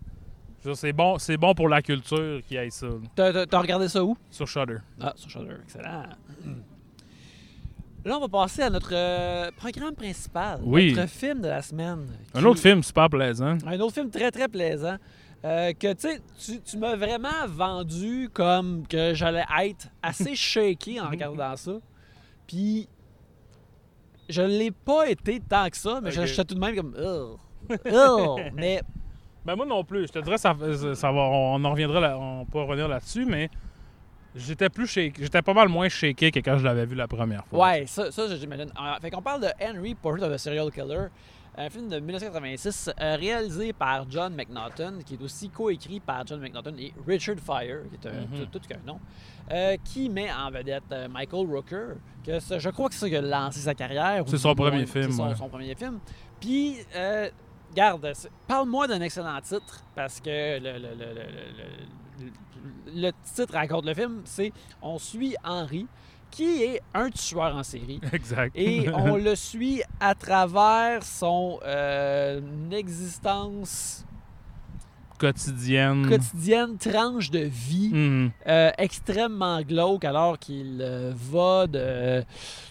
C'est bon, c'est bon pour la culture qu'il y ait ça T'as- regardé ça où? sur Shudder. Ah, sur Shudder, excellent. Là, on va passer à notre euh, programme principal. Oui. Notre film de la semaine. Un autre film super plaisant. Un autre film très, très plaisant. euh, que tu sais, tu- tu m'as vraiment vendu comme que j'allais être assez shaky en (laughs) regardant ça. Puis, je l'ai pas été tant que ça, mais Ok. je- j'étais tout de même comme. Ugh. (laughs) Ugh. mais Ben moi non plus. Je te dirais, ça, ça va, on en reviendra, là, on peut revenir là-dessus, mais j'étais plus shake, j'étais pas mal moins shaké que quand je l'avais vu la première fois. Ouais, ça, ça j'imagine. Euh, Fait qu'on parle de Henry Portrait of a Serial Killer, un film de 1986 euh, réalisé par John McNaughton, qui est aussi coécrit par John McNaughton et Richard Fire, qui est un, Mhm. tout, tout qu'un nom, euh, qui met en vedette euh, Michael Rooker, que ça- je crois que c'est ça qui a lancé sa carrière. C'est son premier film, C'est son, ouais. son premier film. Puis, euh, garde, parle-moi d'un excellent titre, parce que le titre raconte le film, c'est On suit Henry, qui est un tueur en série. (laughs) Exact. Et on (laughs) le suit à travers son euh, existence Quotidienne. quotidienne, tranche de vie Mhm. euh, extrêmement glauque alors qu'il euh, va de,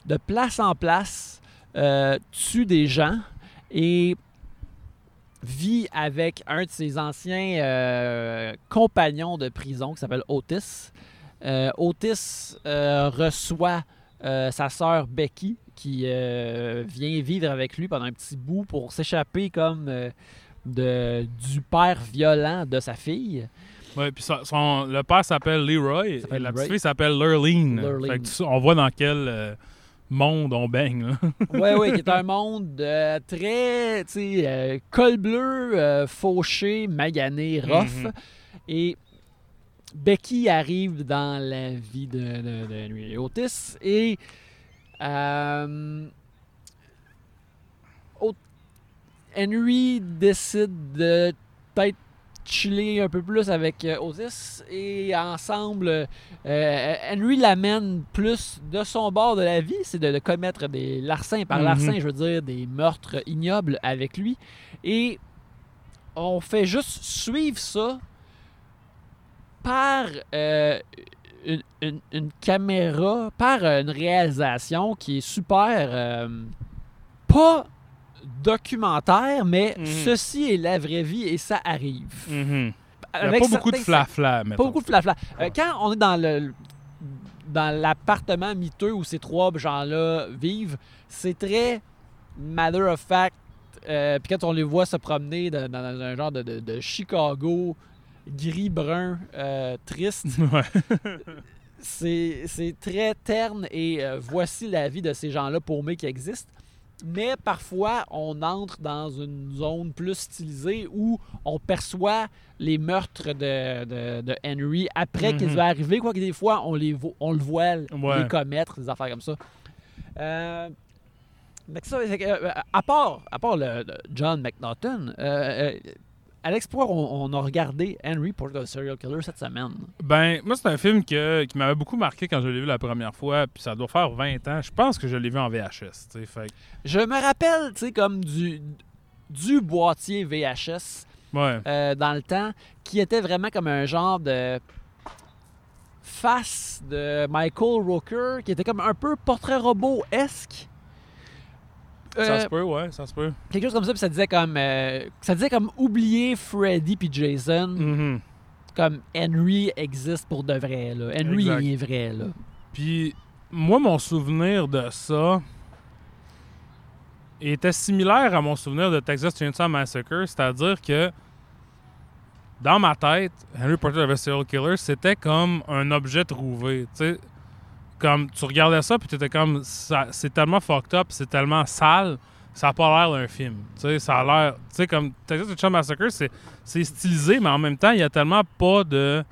de place en place, euh, tue des gens et vit avec un de ses anciens compagnons de prison qui s'appelle Otis. Otis reçoit sa sœur Becky qui vient vivre avec lui pendant un petit bout pour s'échapper comme de, du père violent de sa fille. Ouais, puis le père s'appelle Leroy et la Leroy. petite fille s'appelle Lurleen. On voit dans quel euh, monde on baigne. Oui, (laughs) oui, qui est un (laughs) monde euh, très, tu sais, euh, col bleu, fauché, magané, rough. Mhm. Et Becky arrive dans la vie de, de, de Henry Otis et euh, Henry décide de peut-être chiller un peu plus avec euh, Otis et ensemble, euh, Henry l'amène plus de son bord de la vie, c'est de, de commettre des larcins. Par Mhm. larcin, je veux dire des meurtres ignobles avec lui. Et on fait juste suivre ça par euh, une, une- une caméra, par une réalisation qui est super, euh, pas documentaire, mais Mhm. ceci est la vraie vie et ça arrive. Mhm. Il y a pas beaucoup de flafla, Pas mettons. beaucoup de flafla. Euh, quand on est dans le dans l'appartement miteux où ces trois gens-là vivent, c'est très matter of fact. Euh, Puis quand on les voit se promener dans, dans un genre de, de- de Chicago gris-brun euh, triste, (laughs) Ouais. c'est c'est très terne et euh, voici la vie de ces gens-là paumés qui existent. Mais parfois, on entre dans une zone plus stylisée où on perçoit les meurtres de, de- de Henry après Mhm. qu'ils aient arrivé. Quoique des fois, on, les on le voit Ouais. les commettre, des affaires comme ça. Euh, ça, euh, à part, à part le, le John McNaughton, euh, à l'Explorer, on, on a regardé Henry of a Serial Killer cette semaine. Ben, moi, c'est un film que- qui m'avait beaucoup marqué quand je l'ai vu la première fois, puis ça doit faire 20 ans. Je pense que je l'ai vu en VHS, fait Je me rappelle, tu sais, comme du, du boîtier VHS Ouais. euh, dans le temps, qui était vraiment comme un genre de face de Michael Rooker, qui était comme un peu portrait robot-esque. Ça Euh, se peut, ouais, ça se peut. quelque chose comme ça, puis ça disait comme euh, ça disait comme oublier Freddy puis Jason, Mhm. comme Henry existe pour de vrai là. Henry Exact. il est vrai là. Puis, moi, mon souvenir de ça était similaire à mon souvenir de Texas Chainsaw Massacre, c'est-à-dire que dans ma tête, Henry Portrait of a Serial Killer, c'était comme un objet trouvé. Tu sais, comme tu regardais ça, puis tu étais comme, ça- c'est tellement fucked up, c'est tellement sale, ça a pas l'air d'un film. Tu sais, ça a l'air. Tu sais, comme Texas Chainsaw Massacre, c'est, c'est stylisé, mais en même temps, il y a tellement pas de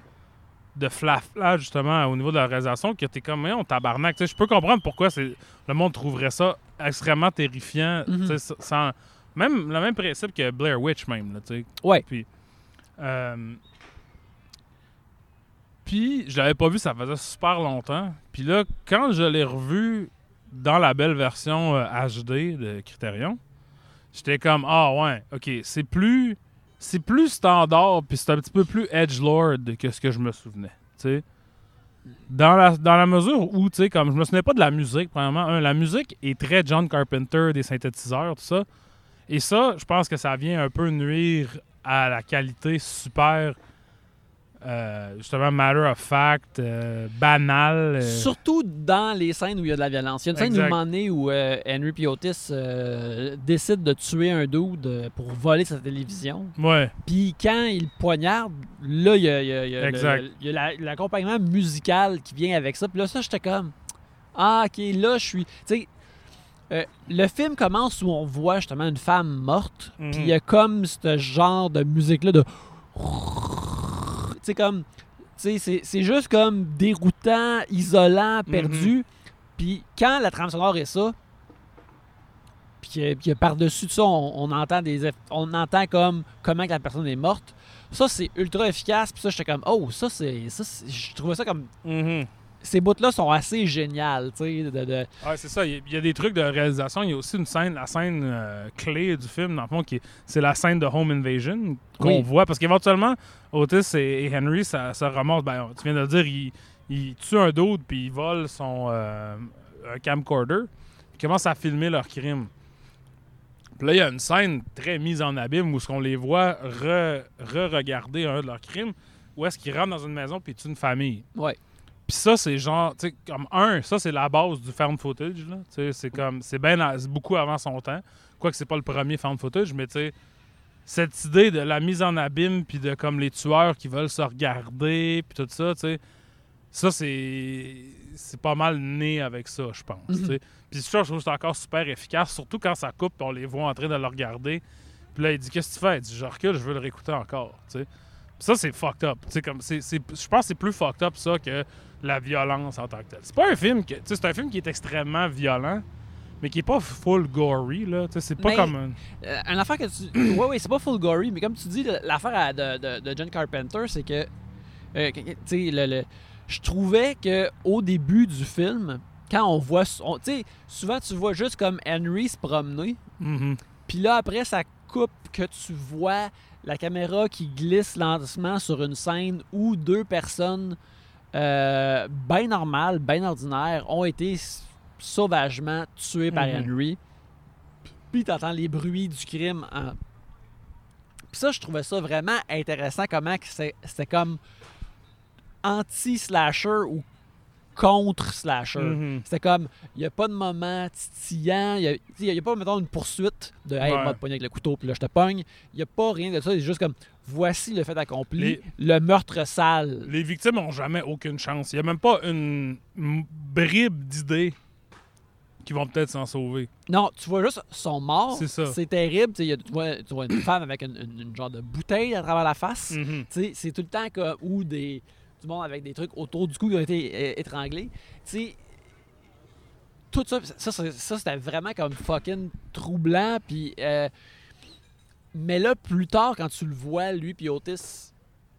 de flafla justement au niveau de la réalisation que t'es comme on tabarnak. Tu sais, je peux comprendre pourquoi c'est le monde trouverait ça extrêmement terrifiant. Mhm. sais, sans- même le même principe que Blair Witch même. Là, tu sais. Ouais. Puis, euh, puis je l'avais pas vu, ça faisait super longtemps. Puis là, quand je l'ai revu dans la belle version euh, HD de Criterion, j'étais comme ah ouais, ok, c'est plus c'est plus standard puis c'est un petit peu plus edge lord que ce que je me souvenais. Dans la, dans la mesure où, tu sais, comme je me souvenais pas de la musique, premièrement, la musique est très John Carpenter, des synthétiseurs, tout ça. Et ça, je pense que ça vient un peu nuire à la qualité super, euh, justement, matter of fact, euh, banale. euh, Surtout dans les scènes où il y a de la violence. Il y a une scène où, Exact. où euh, Henry P. Otis décide de tuer un dude pour voler sa télévision. Ouais, Puis quand il poignarde, là, il y a, l'accompagnement musical qui vient avec ça. Puis là, ça, j'étais comme... Ah, OK, là, je suis... Tu sais, le film commence où on voit justement une femme morte. Mhm. Puis il y a comme ce genre de musique-là de... Sais, comme... C'est- c'est juste comme déroutant, isolant, perdu. Puis quand la trame sonore est ça, puis que, puis par-dessus de ça, on, on entend des on entend comme comment que la personne est morte. Ça, c'est ultra efficace. Puis ça, j'étais comme, oh, ça, c'est. ça c'est- Je trouvais ça comme. Mhm. Ces bouts-là sont assez géniales, tu sais. De, de- Ouais, c'est ça. Il y a- des trucs de réalisation. Il y a aussi une scène, la scène euh, clé du film, dans le fond, qui est- c'est la scène de Home Invasion qu'on Oui. voit. Parce qu'éventuellement, Otis et, et Henry, ça, ça remonte. Ben, tu viens de le dire, il, il tue un d'autre puis il vole son euh, un camcorder. Ils commencent à filmer leur crime. Puis là, il y a une scène très mise en abîme où ce qu'on les voit re- re-regarder un de leurs crimes. Où est-ce qu'ils rentrent dans une maison puis ils tuent une famille. Ouais. Puis ça, c'est genre, tu sais, comme un, ça, c'est la base du found footage. Là. Tu sais, C'est comme, c'est bien, beaucoup avant son temps. Quoique c'est pas le premier found footage, mais tu sais, cette idée de la mise en abîme, puis de comme les tueurs qui veulent se regarder, puis tout ça, tu sais, ça, c'est, c'est pas mal né avec ça, je pense. tu sais. Puis ça, je trouve que c'est encore super efficace, surtout quand ça coupe, on les voit en train de le regarder. Puis là, il dit, qu'est-ce que tu fais? Il dit, je recule, je veux le réécouter encore, tu sais. Puis ça, c'est fucked up. Tu sais, comme, c'est- je pense que c'est plus fucked up, ça, que la violence en tant que telle. C'est pas un film que. C'est un film qui est extrêmement violent, mais qui est pas full gory, là. C'est pas Mais- comme un. Euh, une affaire que tu. (clears throat) ouais, ouais, c'est pas full gory, mais comme tu dis, l'affaire de, de- de John Carpenter, c'est que. euh, tu sais, le, le- je trouvais que au début du film, quand on voit. on- Tu sais, souvent tu vois juste comme Henry se promener, Mhm. puis là après ça coupe que tu vois la caméra qui glisse lentement sur une scène où deux personnes euh, bien normales, bien ordinaires, ont été sauvagement tuées par Mhm. Henry. Puis t'entends les bruits du crime. en- Puis ça, je trouvais ça vraiment intéressant, comment c'était comme anti-slasher ou contre-slasher. Mhm. C'était comme, il n'y a pas de moment titillant, il n'y a, pas, mettons, une poursuite de Hey, Ouais. moi, te pogner avec le couteau, puis là, je te pogne. Il n'y a pas rien de ça, c'est juste comme, voici le fait accompli, Les- le meurtre sale. Les victimes ont jamais aucune chance. Il y a même pas une bribe d'idées qui vont peut-être s'en sauver. Non, tu vois juste son mort. C'est ça. C'est terrible. Tu sais, il y a- tu vois, tu vois une femme avec une, une- une genre de bouteille à travers la face. Mhm. C'est tout le temps que, ou des, du monde avec des trucs autour du cou qui ont été euh, étranglés. Tu sais, tout ça, ça, ça, ça, c'était vraiment comme fucking troublant. Puis, euh, mais là, plus tard, quand tu le vois, lui puis Otis,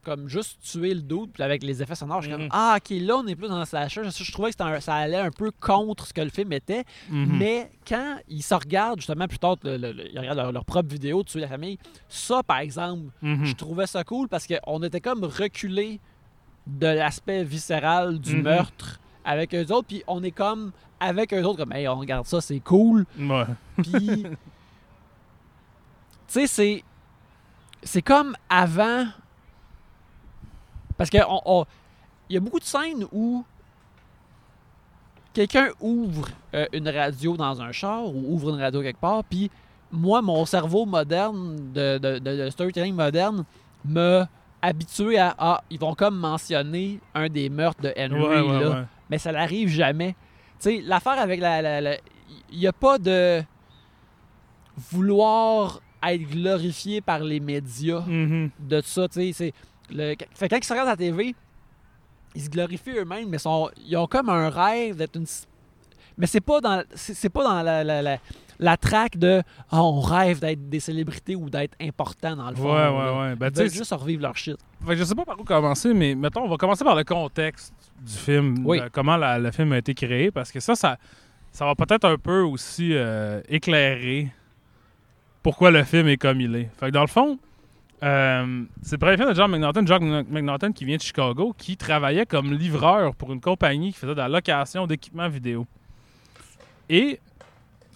comme juste tuer le doute, puis avec les effets sonores, je suis comme, ah, ok, là, on est plus dans le slasher. Je, je trouvais que un- ça allait un peu contre ce que le film était. Mhm. Mais quand ils se regardent, justement, plus tard, le- le- le- ils regardent leur, leur propre vidéo de tuer la famille, ça, par exemple, Mhm. je trouvais ça cool parce qu'on était comme reculé de l'aspect viscéral du Mhm. meurtre avec eux autres, puis on est comme avec eux autres, comme, hey, on regarde ça, c'est cool. Ouais. Puis, (laughs) tu sais, c'est. C'est comme avant. Parce que on- on- il y a beaucoup de scènes où quelqu'un ouvre euh, une radio dans un char ou ouvre une radio quelque part, puis moi, mon cerveau moderne, de, de, de- de storytelling moderne, me habitué à ah, ils vont comme mentionner un des meurtres de Henry Ouais, ouais, là ouais. mais ça n'arrive jamais. Tu sais, l'affaire avec la. Il n'y a pas de vouloir être glorifié par les médias Mhm. de ça, tu sais. c'est le- Fait quand ils se regardent à la TV, ils se glorifient eux-mêmes, mais sont, ils ont comme un rêve d'être une. Mais c'est pas dans, c'est c'est pas dans la, la, la, la traque de Ah, on rêve d'être des célébrités ou d'être important dans le fond. Ouais, là. ouais, ouais. Ben, Ils veulent juste revivre leur shit. Fait que je sais pas par où commencer, mais mettons, on va commencer par le contexte du film, Oui. de comment la- le film a été créé, parce que ça, ça, ça va peut-être un peu aussi euh, éclairer pourquoi le film est comme il est. Fait que dans le fond, euh, c'est le premier film de John McNaughton, John McNaughton qui vient de Chicago, qui travaillait comme livreur pour une compagnie qui faisait de la location d'équipements vidéo. Et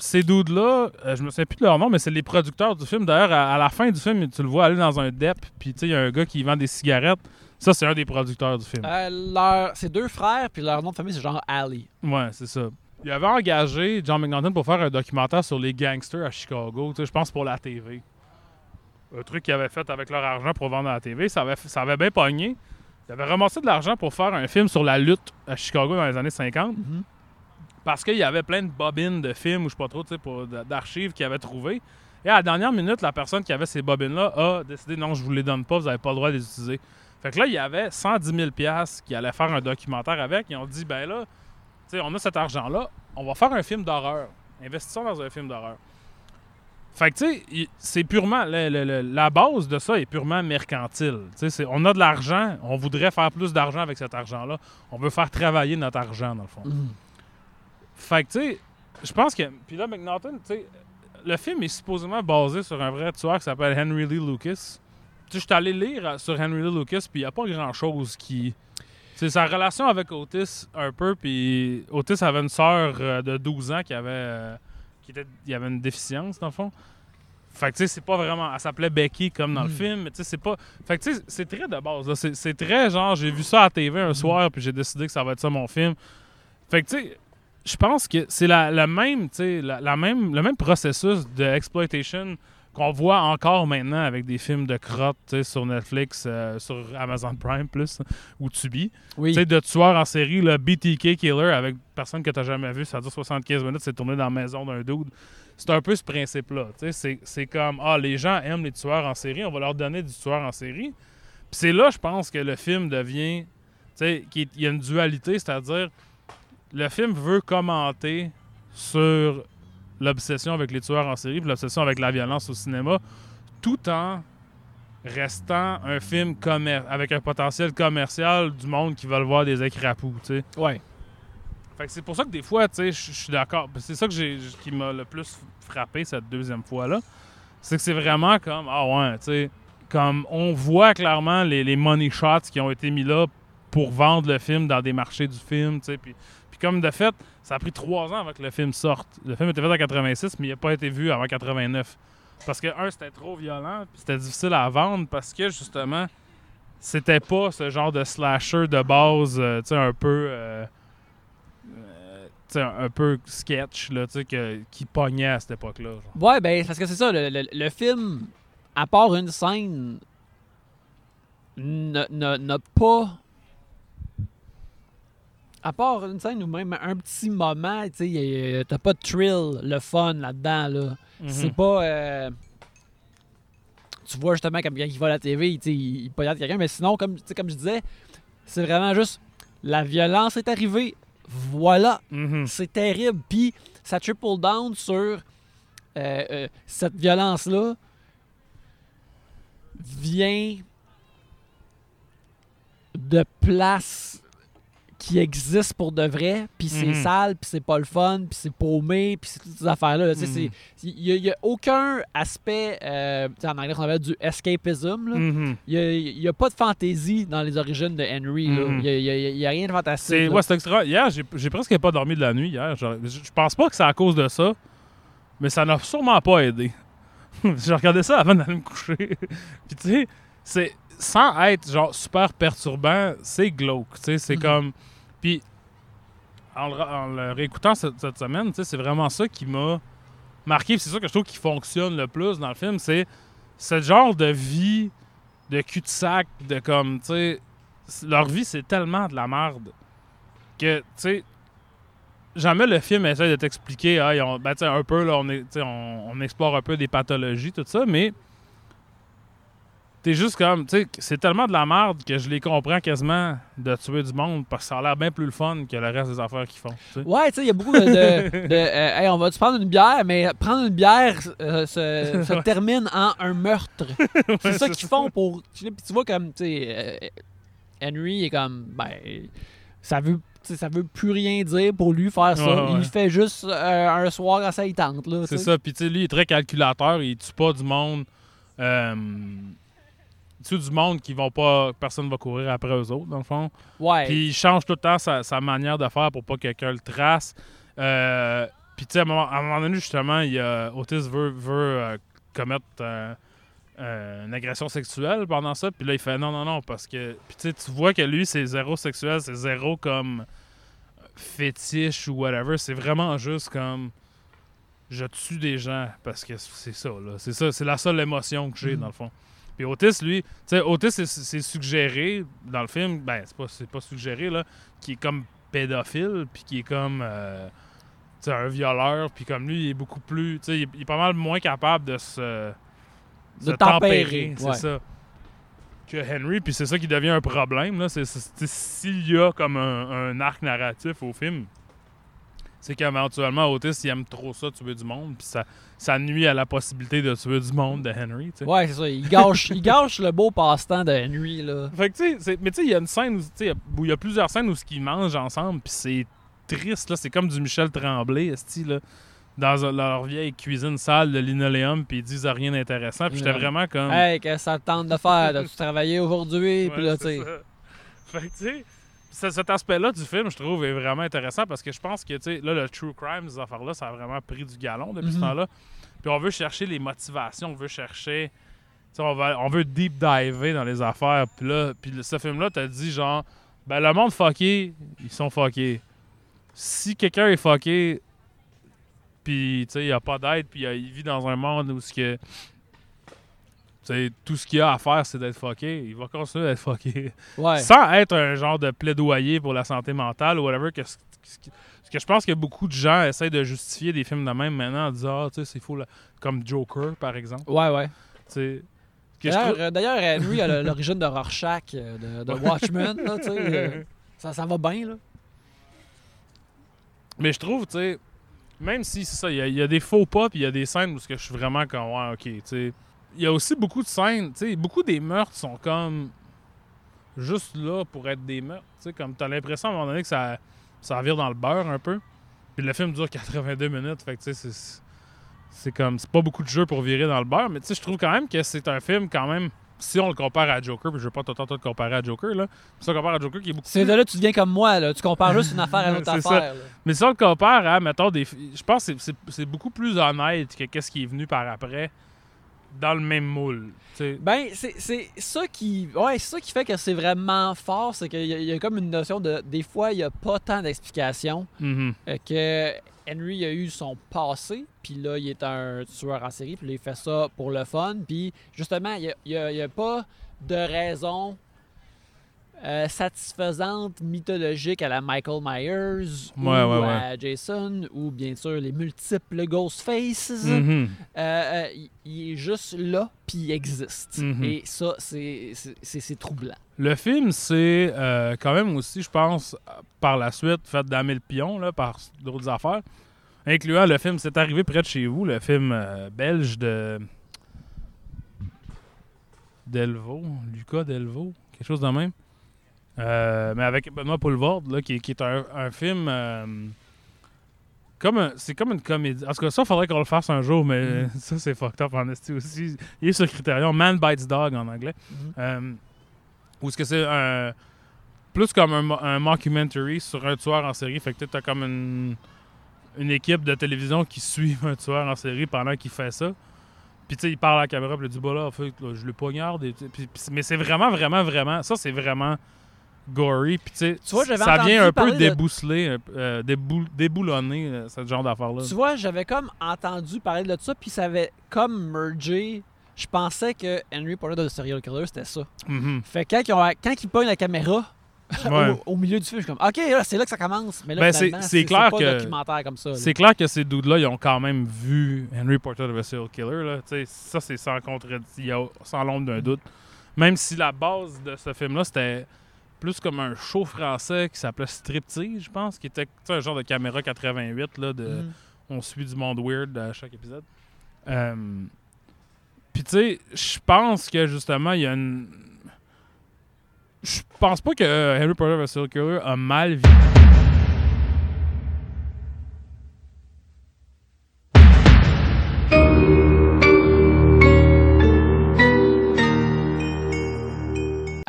ces dudes-là, euh, je me souviens plus de leur nom, mais c'est les producteurs du film. D'ailleurs, à, à la fin du film, tu le vois aller dans un DEP, puis tu sais, il y a un gars qui vend des cigarettes. Ça, c'est un des producteurs du film. Euh, leur, c'est deux frères, puis leur nom de famille, c'est genre Ali. Ouais, c'est ça. Il avait engagé John McNaughton pour faire un documentaire sur les gangsters à Chicago, je pense pour la TV. Un truc qu'il avait fait avec leur argent pour vendre à la TV, ça avait, ça avait bien pogné. Il avait ramassé de l'argent pour faire un film sur la lutte à Chicago dans les années 50. Mhm. Parce qu'il y avait plein de bobines de films ou je sais pas trop, tu d'archives qu'il avait trouvées. Et à la dernière minute, la personne qui avait ces bobines-là a décidé non, je vous les donne pas, vous avez pas le droit de les utiliser. Fait que là, il y avait 110 000 piastres qui allaient faire un documentaire avec. Ils ont dit, ben là, on a cet argent-là, on va faire un film d'horreur. Investissons dans un film d'horreur. Fait que, tu sais, c'est purement. la base de ça est purement mercantile. On a de l'argent, on voudrait faire plus d'argent avec cet argent-là. On veut faire travailler notre argent, dans le fond. Mhm. Fait que, tu sais, je pense que. Puis là, McNaughton, tu sais, le film est supposément basé sur un vrai tueur qui s'appelle Henry Lee Lucas. Tu sais, je suis allé lire sur Henry Lee Lucas, puis il n'y a pas grand-chose qui. C'est sa relation avec Otis un peu, puis Otis avait une sœur euh, de 12 ans qui avait. euh, qui était, il avait une déficience, dans le fond. Fait que, tu sais, c'est pas vraiment. Elle s'appelait Becky comme dans le Mm. film, mais tu sais, c'est pas. Fait que, tu sais, c'est très de base, là. C'est, c'est très genre, j'ai vu ça à la TV un soir, puis j'ai décidé que ça va être ça mon film. Fait que, tu sais, je pense que c'est la, la même, la, la même, le même processus de exploitation qu'on voit encore maintenant avec des films de crotte sur Netflix, euh, sur Amazon Prime plus, ou Tubi. Oui. Tu sais, de tueurs en série, le BTK Killer avec personne que tu jamais vu, ça dure 75 minutes, c'est tourné dans la maison d'un dude. C'est un peu ce principe-là. tu sais, C'est, c'est comme, ah, les gens aiment les tueurs en série, on va leur donner du tueur en série. Puis c'est là, je pense, que le film devient, tu sais, qu'il y a une dualité, c'est-à-dire, le film veut commenter sur l'obsession avec les tueurs en série, puis l'obsession avec la violence au cinéma, tout en restant un film avec un potentiel commercial du monde qui veulent voir des écrapous, tu sais. Ouais. Fait que c'est pour ça que des fois, tu sais, je suis d'accord. C'est ça que j'ai, qui m'a le plus frappé cette deuxième fois-là. C'est que c'est vraiment comme, ah ouais, tu sais, comme on voit clairement les, les money shots qui ont été mis là pour vendre le film dans des marchés du film, tu sais. Puis comme de fait, ça a pris trois ans avant que le film sorte. Le film était fait en 86, mais il n'a pas été vu avant 89. Parce que, un, c'était trop violent, puis c'était difficile à vendre parce que, justement, c'était pas ce genre de slasher de base, euh, tu sais, un peu. euh, euh, tu sais, un, un peu sketch, là, que- qui pognait à cette époque-là. Ouais, ben, parce que c'est ça, le, le- le film, à part une scène, n'a pas. À part une scène ou même un petit moment, tu t'as pas de thrill, le fun là-dedans, là. C'est Mhm. pas. euh, Tu vois justement comme quand il va à la TV, tu sais, il, il poignarde quelqu'un, mais sinon, comme, comme je disais, c'est vraiment juste la violence est arrivée, voilà, Mhm. c'est terrible. Puis ça triple down sur euh, euh, cette violence-là vient de places qui existent pour de vrai, puis c'est Mhm. sale, puis c'est pas le fun, puis c'est paumé, puis c'est toutes ces affaires-là. là. Mhm. Il n'y a, aucun aspect, euh, en anglais on appelle du escapism. Mhm. Il n'y a, pas de fantaisie dans les origines de Henry. Il n'y a, rien de fantastique. Ouais, extra. Hier, j'ai presque pas dormi de la nuit hier. Je pense pas que c'est à cause de ça, mais ça n'a sûrement pas aidé. (laughs) J'ai regardé ça avant d'aller me coucher. (laughs) Puis tu sais, c'est sans être genre super perturbant, c'est glauque. Tu sais, c'est comme. Puis en le, réécoutant cette, semaine, c'est vraiment ça qui m'a marqué. C'est ça que je trouve qui fonctionne le plus dans le film, c'est ce genre de vie de cul-de-sac, de comme, tu sais, leur vie, c'est tellement de la merde que, tu sais, jamais le film essaie de t'expliquer, ah, ont- ben, un peu, là, on, on explore un peu des pathologies, tout ça, mais t'es juste comme, tu sais, c'est tellement de la merde que je les comprends quasiment de tuer du monde parce que ça a l'air bien plus le fun que le reste des affaires qu'ils font. Ouais, tu sais, il y a beaucoup de. de- (laughs) de, euh, Hey, on va-tu prendre une bière, mais prendre une bière euh, se, (laughs) se termine en un meurtre. (laughs) c'est ça qu'ils font pour. Tu vois, comme, tu sais, euh, Henry est comme. Ben, ça veut. Ça veut plus rien dire pour lui faire ça. Ouais, ouais. Il fait juste euh, un soir à il tente. Là, C'est ça. Puis, tu sais, lui, il est très calculateur. Il tue pas du monde. Euh, tue du monde qui vont pas. Personne va courir après eux autres, dans le fond. Ouais. Puis, il change tout le temps sa, sa manière de faire pour pas que quelqu'un le trace. Euh, puis, tu sais, à, un moment- à un moment donné, justement, il a, Otis veut, veut euh, commettre euh, euh, une agression sexuelle pendant ça. Puis là, il fait non, non, non. Parce que. Puis, tu sais, tu vois que lui, c'est zéro sexuel. C'est zéro comme fétiche ou whatever. C'est vraiment juste comme je tue des gens parce que c'est ça, là. C'est ça, c'est la seule émotion que j'ai, Mhm. dans le fond. Puis Otis, lui, tu sais, Otis, c'est- suggéré dans le film, ben, c'est pas, pas suggéré, là, qui est comme pédophile, puis qui est comme, euh, tu sais, un violeur, puis comme lui, il est beaucoup plus, tu sais, il, est- il est pas mal moins capable de se, De se tempérer, c'est ouais. ça, que Henry, puis c'est ça qui devient un problème, là, s'il y a comme un, un arc narratif au film, c'est qu'éventuellement, Otis, il aime trop ça, tuer du monde, puis ça, ça nuit à la possibilité de tuer du monde de Henry. Ouais, c'est ça. Il gâche, il gâche le beau passe-temps de Henry. Là. Fait que, tu sais, mais tu sais, il y a une scène où, il y a- plusieurs scènes où ils mangent ensemble, puis c'est triste, là. C'est comme du Michel Tremblay, esti, là. Dans leur vieille cuisine sale de linoléum, puis ils disent rien d'intéressant. Puis j'étais vraiment comme. Hey, qu'est-ce que ça te tente de faire? As-tu travaillé aujourd'hui? Puis là, tu sais. Fait que, tu sais, ce- cet aspect-là du film, je trouve, est vraiment intéressant parce que je pense que, tu sais, là, le true crime, ces affaires-là, ça a vraiment pris du galon depuis ce Mhm. temps-là. Puis on veut chercher les motivations, on veut chercher. tu sais, On, va, on veut deep diver dans les affaires. Puis là, puis ce film-là, t'as dit genre, ben le monde fucké, ils sont fuckés. Si quelqu'un est fucké, puis tu sais, il n'y a pas d'aide, puis il vit dans un monde où ce que. Tout ce qu'il y a à faire, c'est d'être fucké. Il va continuer d'être fucké. Ouais. Sans être un genre de plaidoyer pour la santé mentale ou whatever. Que, que- que je pense que beaucoup de gens essayent de justifier des films de même maintenant en disant, ah, tu sais, c'est faux. là. Comme Joker, par exemple. Ouais, ouais. Tu sais, que je D'ailleurs, euh, D'ailleurs, Henry a (laughs) l'origine de Rorschach, euh, de, de Watchmen. Là, euh, ça, ça va bien. Là. Mais je trouve, tu sais, même si c'est ça, il y, a- il y a des faux pas, puis il y a des scènes où je suis vraiment comme, ouais, ok, tu sais. Il y a aussi beaucoup de scènes, tu sais, beaucoup des meurtres sont comme juste là pour être des meurtres, tu sais, comme t'as l'impression à un moment donné que ça, ça vire dans le beurre un peu. Puis le film dure (laughs) 82 minutes, fait que tu sais, c'est- c'est comme, c'est pas beaucoup de jeu pour virer dans le beurre, mais tu sais, je trouve quand même que c'est un film quand même, si on le compare à Joker, puis je veux pas tout le comparer à Joker, là, si on le compare à Joker qui est beaucoup C'est de là que tu deviens comme moi. Là. Tu compares juste une (laughs) affaire à une autre C'est ça. affaire. Mais si on le compare à, mettons, des. Je pense que c'est- c'est- c'est beaucoup plus honnête que qu'est-ce qui est venu par après dans le même moule. Ben, c'est c'est ça qui. Ouais, c'est ça qui fait que c'est vraiment fort. C'est qu'il y, a- il y a comme une notion de. Des fois, il n'y a pas tant d'explications. Mhm. euh, que Henry a eu son passé, puis là, il est un tueur en série, puis là, il fait ça pour le fun, puis justement, il n'y a, y a pas de raison euh, satisfaisante, mythologique à la Michael Myers ou Ouais, ouais, à Jason, ou bien sûr les multiples Ghostfaces. Mhm. Euh, euh, il- il est juste là, puis il existe. Mhm. Et ça, c'est- troublant. Le film, c'est euh, quand même aussi, je pense, par la suite, fait damer le pion là, par d'autres affaires, incluant le film C'est arrivé près de chez vous, le film euh, belge de. Delvaux, Lucas Delvaux, quelque chose de même. Euh, mais avec Benoît Poulvord, là, qui, qui est un, un film. euh, comme c'est comme une comédie. En tout cas, ça, il faudrait qu'on le fasse un jour, mais (laughs) ça, c'est fucked up en esti aussi. Il est sur Criterion, Man Bites Dog en anglais. Mhm. Euh, ou est-ce que c'est un plus comme un, un mockumentary sur un tueur en série fait que tu as comme une, une équipe de télévision qui suit (laughs) un tueur en série pendant qu'il fait ça puis tu sais il parle à la caméra puis il dit bah là, en fait, là, je le poignarde et, mais c'est vraiment vraiment vraiment ça c'est vraiment gory puis tu vois, j'avais ça vient un peu de- débousseler euh, déboul- déboulonner euh, ce genre d'affaires là Tu vois, j'avais comme entendu parler de ça, puis ça avait comme mergé. Je pensais que Henry Porter de Serial Killer, c'était ça. Fait que quand ils, ont- quand ils pognent la caméra (laughs) Ouais. au, au milieu du film, je suis comme, OK, là, c'est là que ça commence. Mais là, Ben, c'est- clair pas que- documentaire comme ça. là. C'est clair que ces dudes-là, ils ont quand même vu Henry Porter de Serial Killer. Là. Tu sais, Ça, c'est sans contredit, sans l'ombre d'un doute. Même si la base de ce film-là, c'était plus comme un show français qui s'appelait Striptease, je pense, qui était tu sais, un genre de caméra 88, là, de Mhm. on suit du monde weird à chaque épisode. Euh, Puis tu sais, je pense que justement, il y a une... Je pense pas que euh, Harry Potter vs. Killer a mal vécu.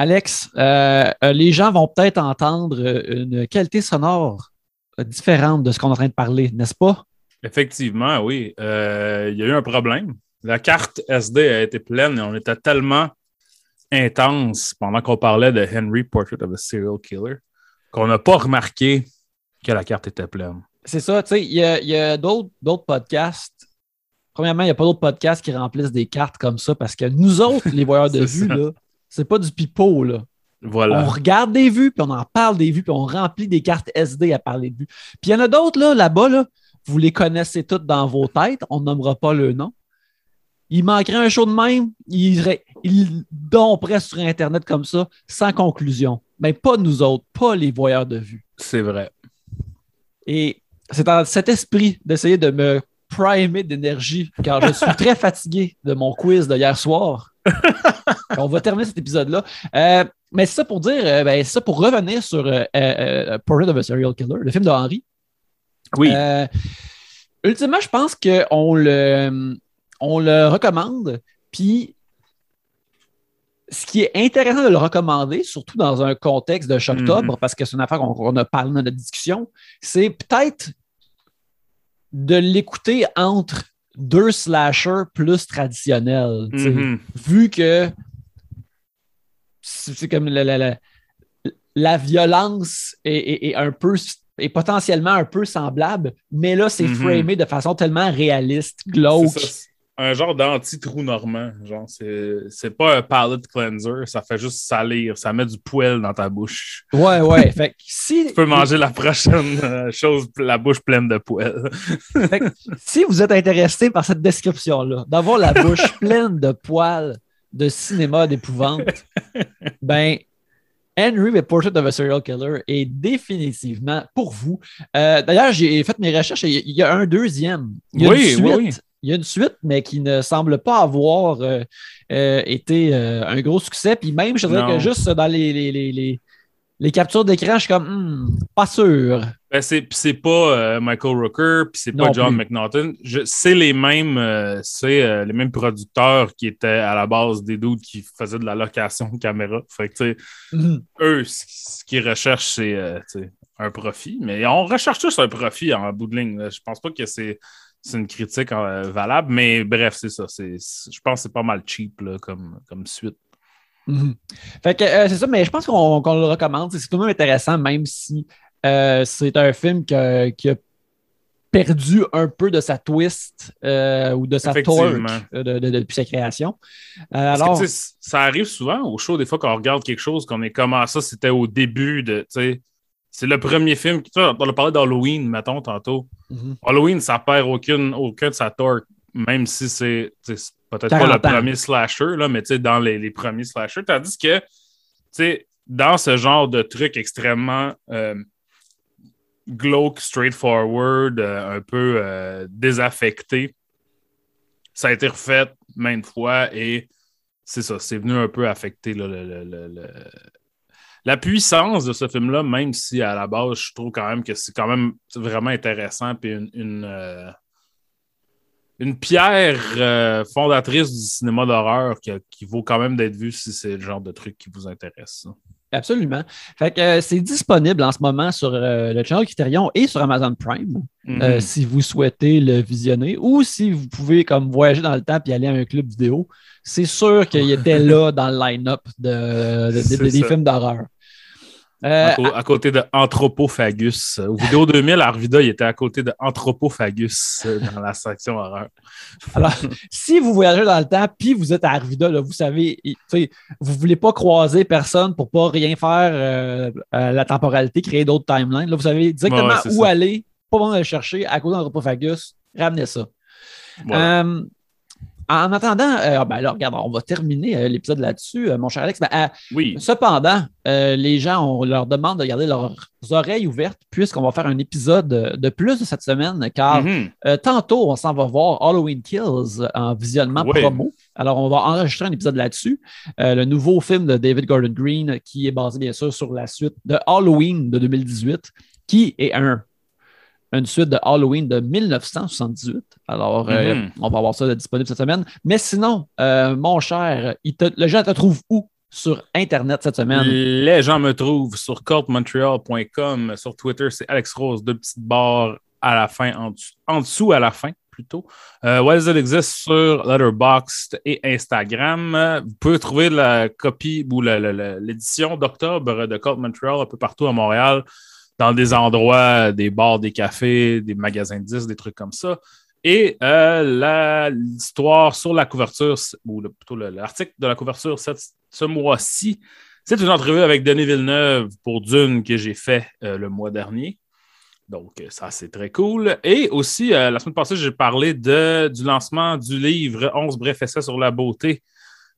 Alex, euh, euh, les gens vont peut-être entendre euh, une qualité sonore différente de ce qu'on est en train de parler, n'est-ce pas? Effectivement, oui. Euh, il y a eu un problème. La carte SD a été pleine et on était tellement intense pendant qu'on parlait de Henry Portrait of a Serial Killer qu'on n'a pas remarqué que la carte était pleine. C'est ça, tu sais, il y a, a d'autres podcasts. Premièrement, il n'y a pas d'autres podcasts qui remplissent des cartes comme ça parce que nous autres, les voyeurs de (laughs) vue, là, c'est pas du pipeau, là. Voilà. On regarde des vues, puis on en parle des vues, puis on remplit des cartes SD à parler de vues. Puis il y en a d'autres là, là-bas, là, vous les connaissez toutes dans vos têtes, on ne nommera pas le nom. Il manquerait un show de même, il, il domperait sur Internet comme ça, sans conclusion. Mais pas nous autres, pas les voyeurs de vues. C'est vrai. Et c'est dans cet esprit d'essayer de me primer d'énergie, car je suis très fatigué de mon quiz de hier soir. (laughs) On va terminer cet épisode-là. Euh, mais c'est ça pour dire, euh, ben, c'est ça pour revenir sur euh, Portrait of a Serial Killer, le film de Henry. Oui. Euh, ultimement, je pense qu'on le, on le recommande. Puis, ce qui est intéressant de le recommander, surtout dans un contexte de Shocktober, parce que c'est une affaire qu'on a parlé dans notre discussion, c'est peut-être de l'écouter entre deux slashers plus traditionnels. Mhm. Vu que c'est comme la, la- la- la violence est, est- est un peu est potentiellement un peu semblable, mais là, c'est Mhm. framé de façon tellement réaliste, glauque. Un genre d'anti-trou normand. Genre, c'est pas un palate cleanser, ça fait juste salir, ça met du poêle dans ta bouche. Ouais, ouais. (laughs) fait que si, Tu peux manger la prochaine euh, chose, la bouche pleine de poêle. (laughs) fait que si vous êtes intéressé par cette description-là, d'avoir la bouche (laughs) pleine de poils de cinéma d'épouvante, ben, Henry, the Portrait of a Serial Killer, est définitivement pour vous. Euh, D'ailleurs, j'ai fait mes recherches et il y- il y a un deuxième. Il y a Oui, une suite. oui, oui. Il y a une suite, mais qui ne semble pas avoir euh, euh, été euh, un gros succès. Puis même, je dirais Non. que juste dans les, les, les, les- les captures d'écran, je suis comme, Hmm, pas sûr. Ben, c'est puis c'est pas euh, Michael Rooker, puis c'est pas John plus. McNaughton. Je- C'est les mêmes, euh, c'est euh, les mêmes producteurs qui étaient à la base des doutes qui faisaient de la location de caméra. Fait que, Mhm. eux, ce ce qu'ils recherchent, c'est un profit. Mais on recherche tous un profit en bout de ligne. là. Je pense pas que c'est c'est une critique euh, valable, mais bref, c'est ça. C'est- Je pense que c'est pas mal cheap là, comme, comme suite. Mhm. Fait que euh, c'est ça, mais je pense qu'on qu'on le recommande. C'est tout de même intéressant, même si euh, c'est un film que- qui a perdu un peu de sa twist euh, ou de sa torque Effectivement. de- de- de- depuis sa création. Euh, alors, que, ça arrive souvent au show, des fois, quand on regarde quelque chose, qu'on est comme ah, ça, c'était au début de. C'est le premier film. Tu vois, on a parlé d'Halloween, mettons, tantôt. mhm. Halloween, ça perd aucune, aucun de sa torque, même si c'est peut-être pas 40 le premier slasher, là, mais tu sais, dans les, les premiers slashers. Tandis que, tu sais, dans ce genre de truc extrêmement euh, glauque, straightforward, euh, un peu euh, désaffecté, ça a été refait maintes fois et c'est ça, c'est venu un peu affecter là, le- le- le- la puissance de ce film-là, même si à la base, je trouve quand même que c'est quand même vraiment intéressant une, euh, une pierre euh, fondatrice du cinéma d'horreur qui, vaut quand même d'être vue si c'est le genre de truc qui vous intéresse. Absolument. Fait que euh, c'est disponible en ce moment sur euh, le channel Criterion et sur Amazon Prime. euh, Mhm. si vous souhaitez le visionner ou si vous pouvez comme voyager dans le temps et aller à un club vidéo, c'est sûr qu'il était là dans le line-up de, de- de- (laughs) C'est des films d'horreur. Euh, à, côté de Anthropophagus. Au vidéo 2000, Arvida, il était à côté de Anthropophagus euh, dans la section horreur. (laughs) alors, si vous voyagez dans le temps puis vous êtes à Arvida, là, vous savez, vous ne voulez pas croiser personne pour pas rien faire euh, à la temporalité, créer d'autres timelines. Là, vous savez Ouais, c'est où ça. aller, pas besoin de le chercher, à cause d'Anthropophagus, ramenez ça. En attendant, euh, ben là, regarde, on va terminer euh, l'épisode là-dessus, euh, mon cher Alex. Ben, Oui. cependant, les gens, on leur demande de garder leurs oreilles ouvertes puisqu'on va faire un épisode de, plus de cette semaine, car Mhm. tantôt, on s'en va voir Halloween Kills en visionnement Oui. promo. Alors, on va enregistrer un épisode là-dessus. Le nouveau film de David Gordon Green, qui est basé bien sûr sur la suite de Halloween de 2018, qui est un, une suite de Halloween de 1978. Alors, euh, Mhm. on va avoir ça disponible cette semaine. Mais sinon, euh, mon cher, il te- le gens te trouve où sur Internet cette semaine? Les gens me trouvent sur cultmontreal.com. Sur Twitter, c'est Alex Rose, deux petites barres à la fin, en dessous, en dessous à la fin plutôt. Euh, What It Exist sur Letterboxd et Instagram. Vous pouvez trouver la copie ou l'édition d'octobre de Cult Montreal un peu partout à Montréal, dans des endroits, des bars, des cafés, des magasins de disques, des trucs comme ça. Et euh, l'histoire sur la couverture, ou plutôt le- l'article de la couverture ce mois-ci, c'est une entrevue avec Denis Villeneuve pour Dune que j'ai fait euh, le mois dernier. Donc, euh, ça, c'est très cool. Et aussi, la semaine passée, j'ai parlé du lancement du livre 11 brefs essais sur la beauté,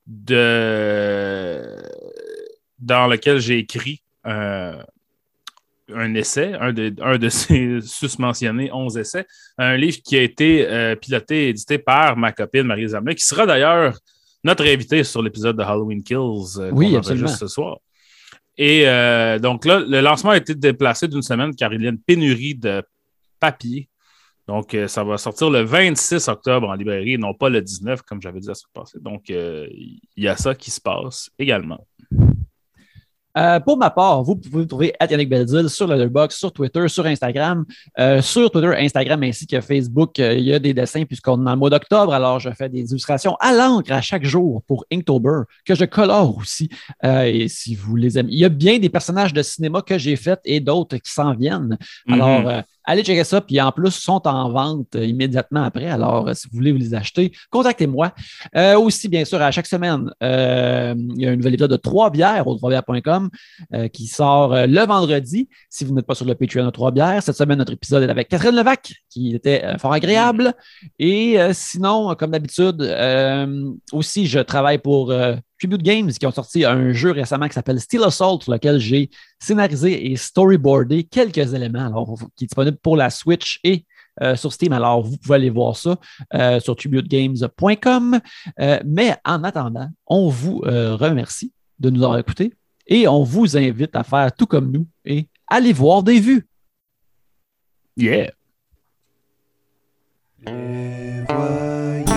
de, dans lequel j'ai écrit un essai, un de, un de ces (laughs) susmentionnés 11 essais, un livre qui a été euh, piloté et édité par ma copine Marie Zamelin, qui sera d'ailleurs notre invitée sur l'épisode de Halloween Kills euh, Oui, enregistre ce soir. Et euh, donc là, le lancement a été déplacé d'une semaine car il y a une pénurie de papier. Donc, euh, ça va sortir le 26 octobre en librairie, non pas le 19, comme j'avais dit la semaine passée. Donc, il y a ça qui se passe également. Euh, pour ma part, vous pouvez me trouver à Yannick Belzil sur Letterboxd, sur Twitter, sur Instagram. Euh, sur Twitter, Instagram ainsi que Facebook, euh, il y a des dessins puisqu'on est dans le mois d'octobre. Alors, je fais des illustrations à l'encre à chaque jour pour Inktober, que je colore aussi. Euh, et si vous les aimez, il y a bien des personnages de cinéma que j'ai faits et d'autres qui s'en viennent. Alors, Mhm. euh, allez checker ça. Puis en plus, sont en vente euh, immédiatement après. Alors, euh, si vous voulez vous les acheter, contactez-moi. Euh, aussi, bien sûr, à chaque semaine, il y a un nouvel épisode de Trois bières au troisbières.com euh, qui sort le vendredi. Si vous n'êtes pas sur le Patreon de Trois bières, cette semaine, notre épisode est avec Catherine Levac, qui était fort agréable. Et sinon, comme d'habitude, aussi, je travaille pour Tribute Games qui ont sorti un jeu récemment qui s'appelle Steel Assault, sur lequel j'ai scénarisé et storyboardé quelques éléments, alors, qui est disponible pour la Switch et euh, sur Steam. Alors, vous pouvez aller voir ça euh, sur tributegames.com. Euh, mais en attendant, on vous euh, remercie de nous avoir écoutés et on vous invite à faire tout comme nous et aller voir des vues. Yeah. Yeah.